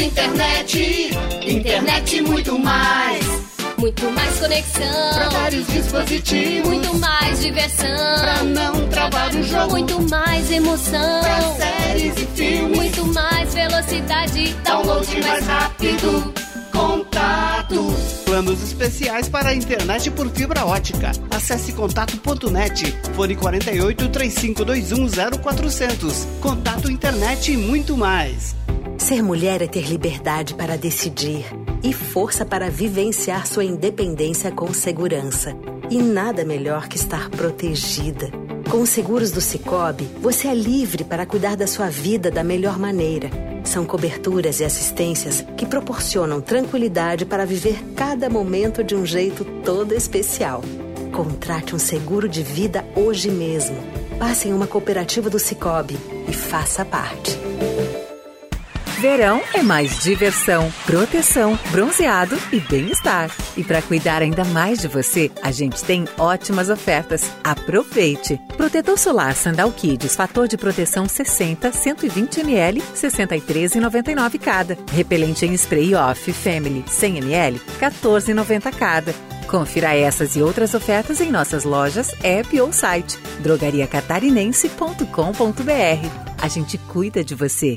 internet, internet muito mais. Muito mais conexão. Pra vários dispositivos. Muito mais diversão. Pra não travar o jogo. Muito mais emoção. Pra séries e filmes. Muito mais velocidade. Download mais rápido. Contato. Planos especiais para a internet por fibra ótica. Acesse contato.net. Fone 48 3521 0400. Contato internet e muito mais. Ser mulher é ter liberdade para decidir e força para vivenciar sua independência com segurança. E nada melhor que estar protegida. Com os seguros do Cicobi, você é livre para cuidar da sua vida da melhor maneira. São coberturas e assistências que proporcionam tranquilidade para viver cada momento de um jeito todo especial. Contrate um seguro de vida hoje mesmo. Passe em uma cooperativa do Cicobi e faça parte. Verão é mais diversão, proteção, bronzeado e bem-estar. E para cuidar ainda mais de você, a gente tem ótimas ofertas. Aproveite! Protetor solar Sandal Kids, fator de proteção 60, 120 ml, 63,99 cada. Repelente em spray off Family 100 ml, 14,90 cada. Confira essas e outras ofertas em nossas lojas, app ou site drogariacatarinense.com.br. A gente cuida de você.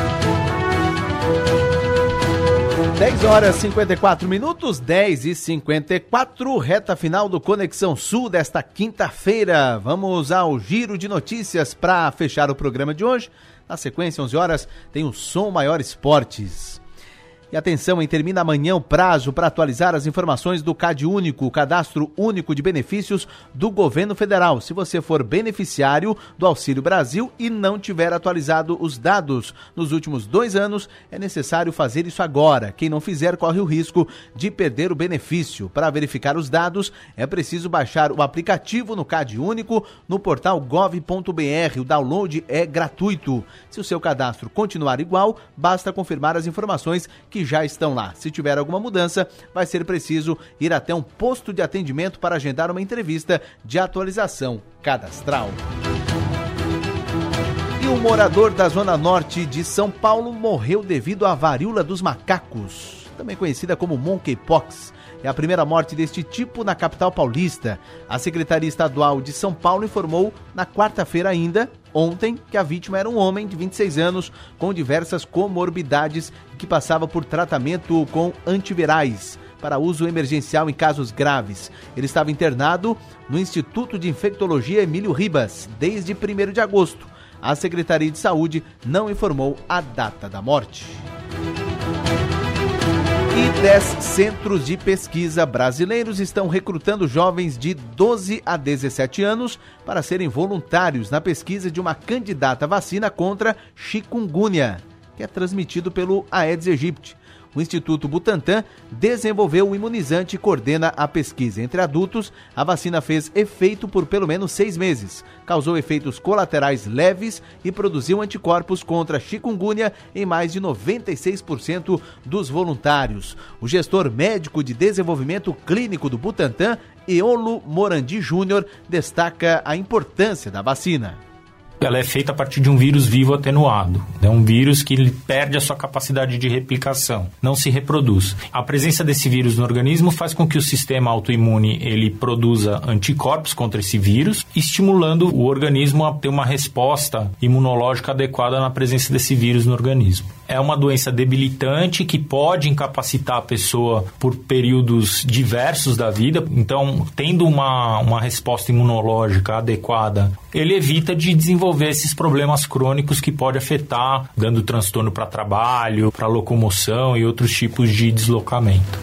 10 horas e 54 minutos, 10 e 54, reta final do Conexão Sul desta quinta-feira. Vamos ao giro de notícias para fechar o programa de hoje. Na sequência, 11 horas, tem o Som Maior Esportes. E atenção, hein, termina amanhã o prazo para atualizar as informações do CAD Único, o Cadastro Único de Benefícios do Governo Federal. Se você for beneficiário do Auxílio Brasil e não tiver atualizado os dados nos últimos dois anos, é necessário fazer isso agora. Quem não fizer corre o risco de perder o benefício. Para verificar os dados, é preciso baixar o aplicativo no CAD Único no portal gov.br. O download é gratuito. Se o seu cadastro continuar igual, basta confirmar as informações que já estão lá. Se tiver alguma mudança, vai ser preciso ir até um posto de atendimento para agendar uma entrevista de atualização cadastral. E um morador da zona norte de São Paulo morreu devido à varíola dos macacos, também conhecida como monkeypox. É a primeira morte deste tipo na capital paulista. A Secretaria Estadual de São Paulo informou na quarta-feira ainda, ontem, que a vítima era um homem de 26 anos com diversas comorbidades que passava por tratamento com antivirais para uso emergencial em casos graves. Ele estava internado no Instituto de Infectologia Emílio Ribas desde 1 de agosto. A Secretaria de Saúde não informou a data da morte. 10 centros de pesquisa brasileiros estão recrutando jovens de 12 a 17 anos para serem voluntários na pesquisa de uma candidata vacina contra chikungunya, que é transmitido pelo Aedes aegypti. O Instituto Butantan desenvolveu o imunizante e coordena a pesquisa. Entre adultos, a vacina fez efeito por pelo menos seis meses, causou efeitos colaterais leves e produziu anticorpos contra chikungunya em mais de 96% dos voluntários. O gestor médico de desenvolvimento clínico do Butantan, Eolo Morandi Júnior, destaca a importância da vacina ela é feita a partir de um vírus vivo atenuado. É um vírus que ele perde a sua capacidade de replicação, não se reproduz. A presença desse vírus no organismo faz com que o sistema autoimune ele produza anticorpos contra esse vírus, estimulando o organismo a ter uma resposta imunológica adequada na presença desse vírus no organismo. É uma doença debilitante que pode incapacitar a pessoa por períodos diversos da vida. Então, tendo uma, uma resposta imunológica adequada, ele evita de desenvolver esses problemas crônicos que pode afetar, dando transtorno para trabalho, para locomoção e outros tipos de deslocamento.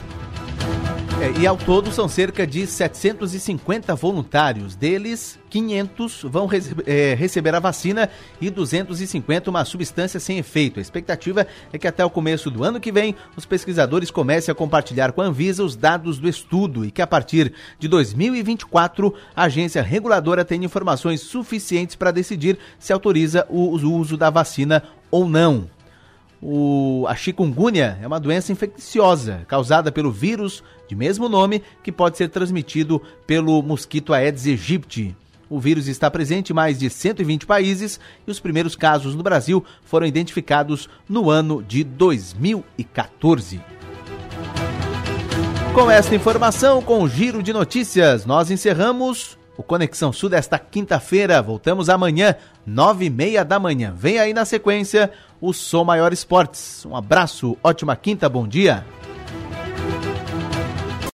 É, e ao todo são cerca de 750 voluntários. Deles, 500 vão rece é, receber a vacina e 250 uma substância sem efeito. A expectativa é que até o começo do ano que vem os pesquisadores comecem a compartilhar com a Anvisa os dados do estudo e que a partir de 2024 a agência reguladora tenha informações suficientes para decidir se autoriza o uso da vacina ou não. O, a chikungunya é uma doença infecciosa causada pelo vírus de mesmo nome que pode ser transmitido pelo mosquito Aedes aegypti. O vírus está presente em mais de 120 países e os primeiros casos no Brasil foram identificados no ano de 2014. Com esta informação, com o giro de notícias, nós encerramos o Conexão Sul desta quinta-feira. Voltamos amanhã, nove e meia da manhã. Vem aí na sequência o Som Maior Esportes. Um abraço, ótima quinta, bom dia.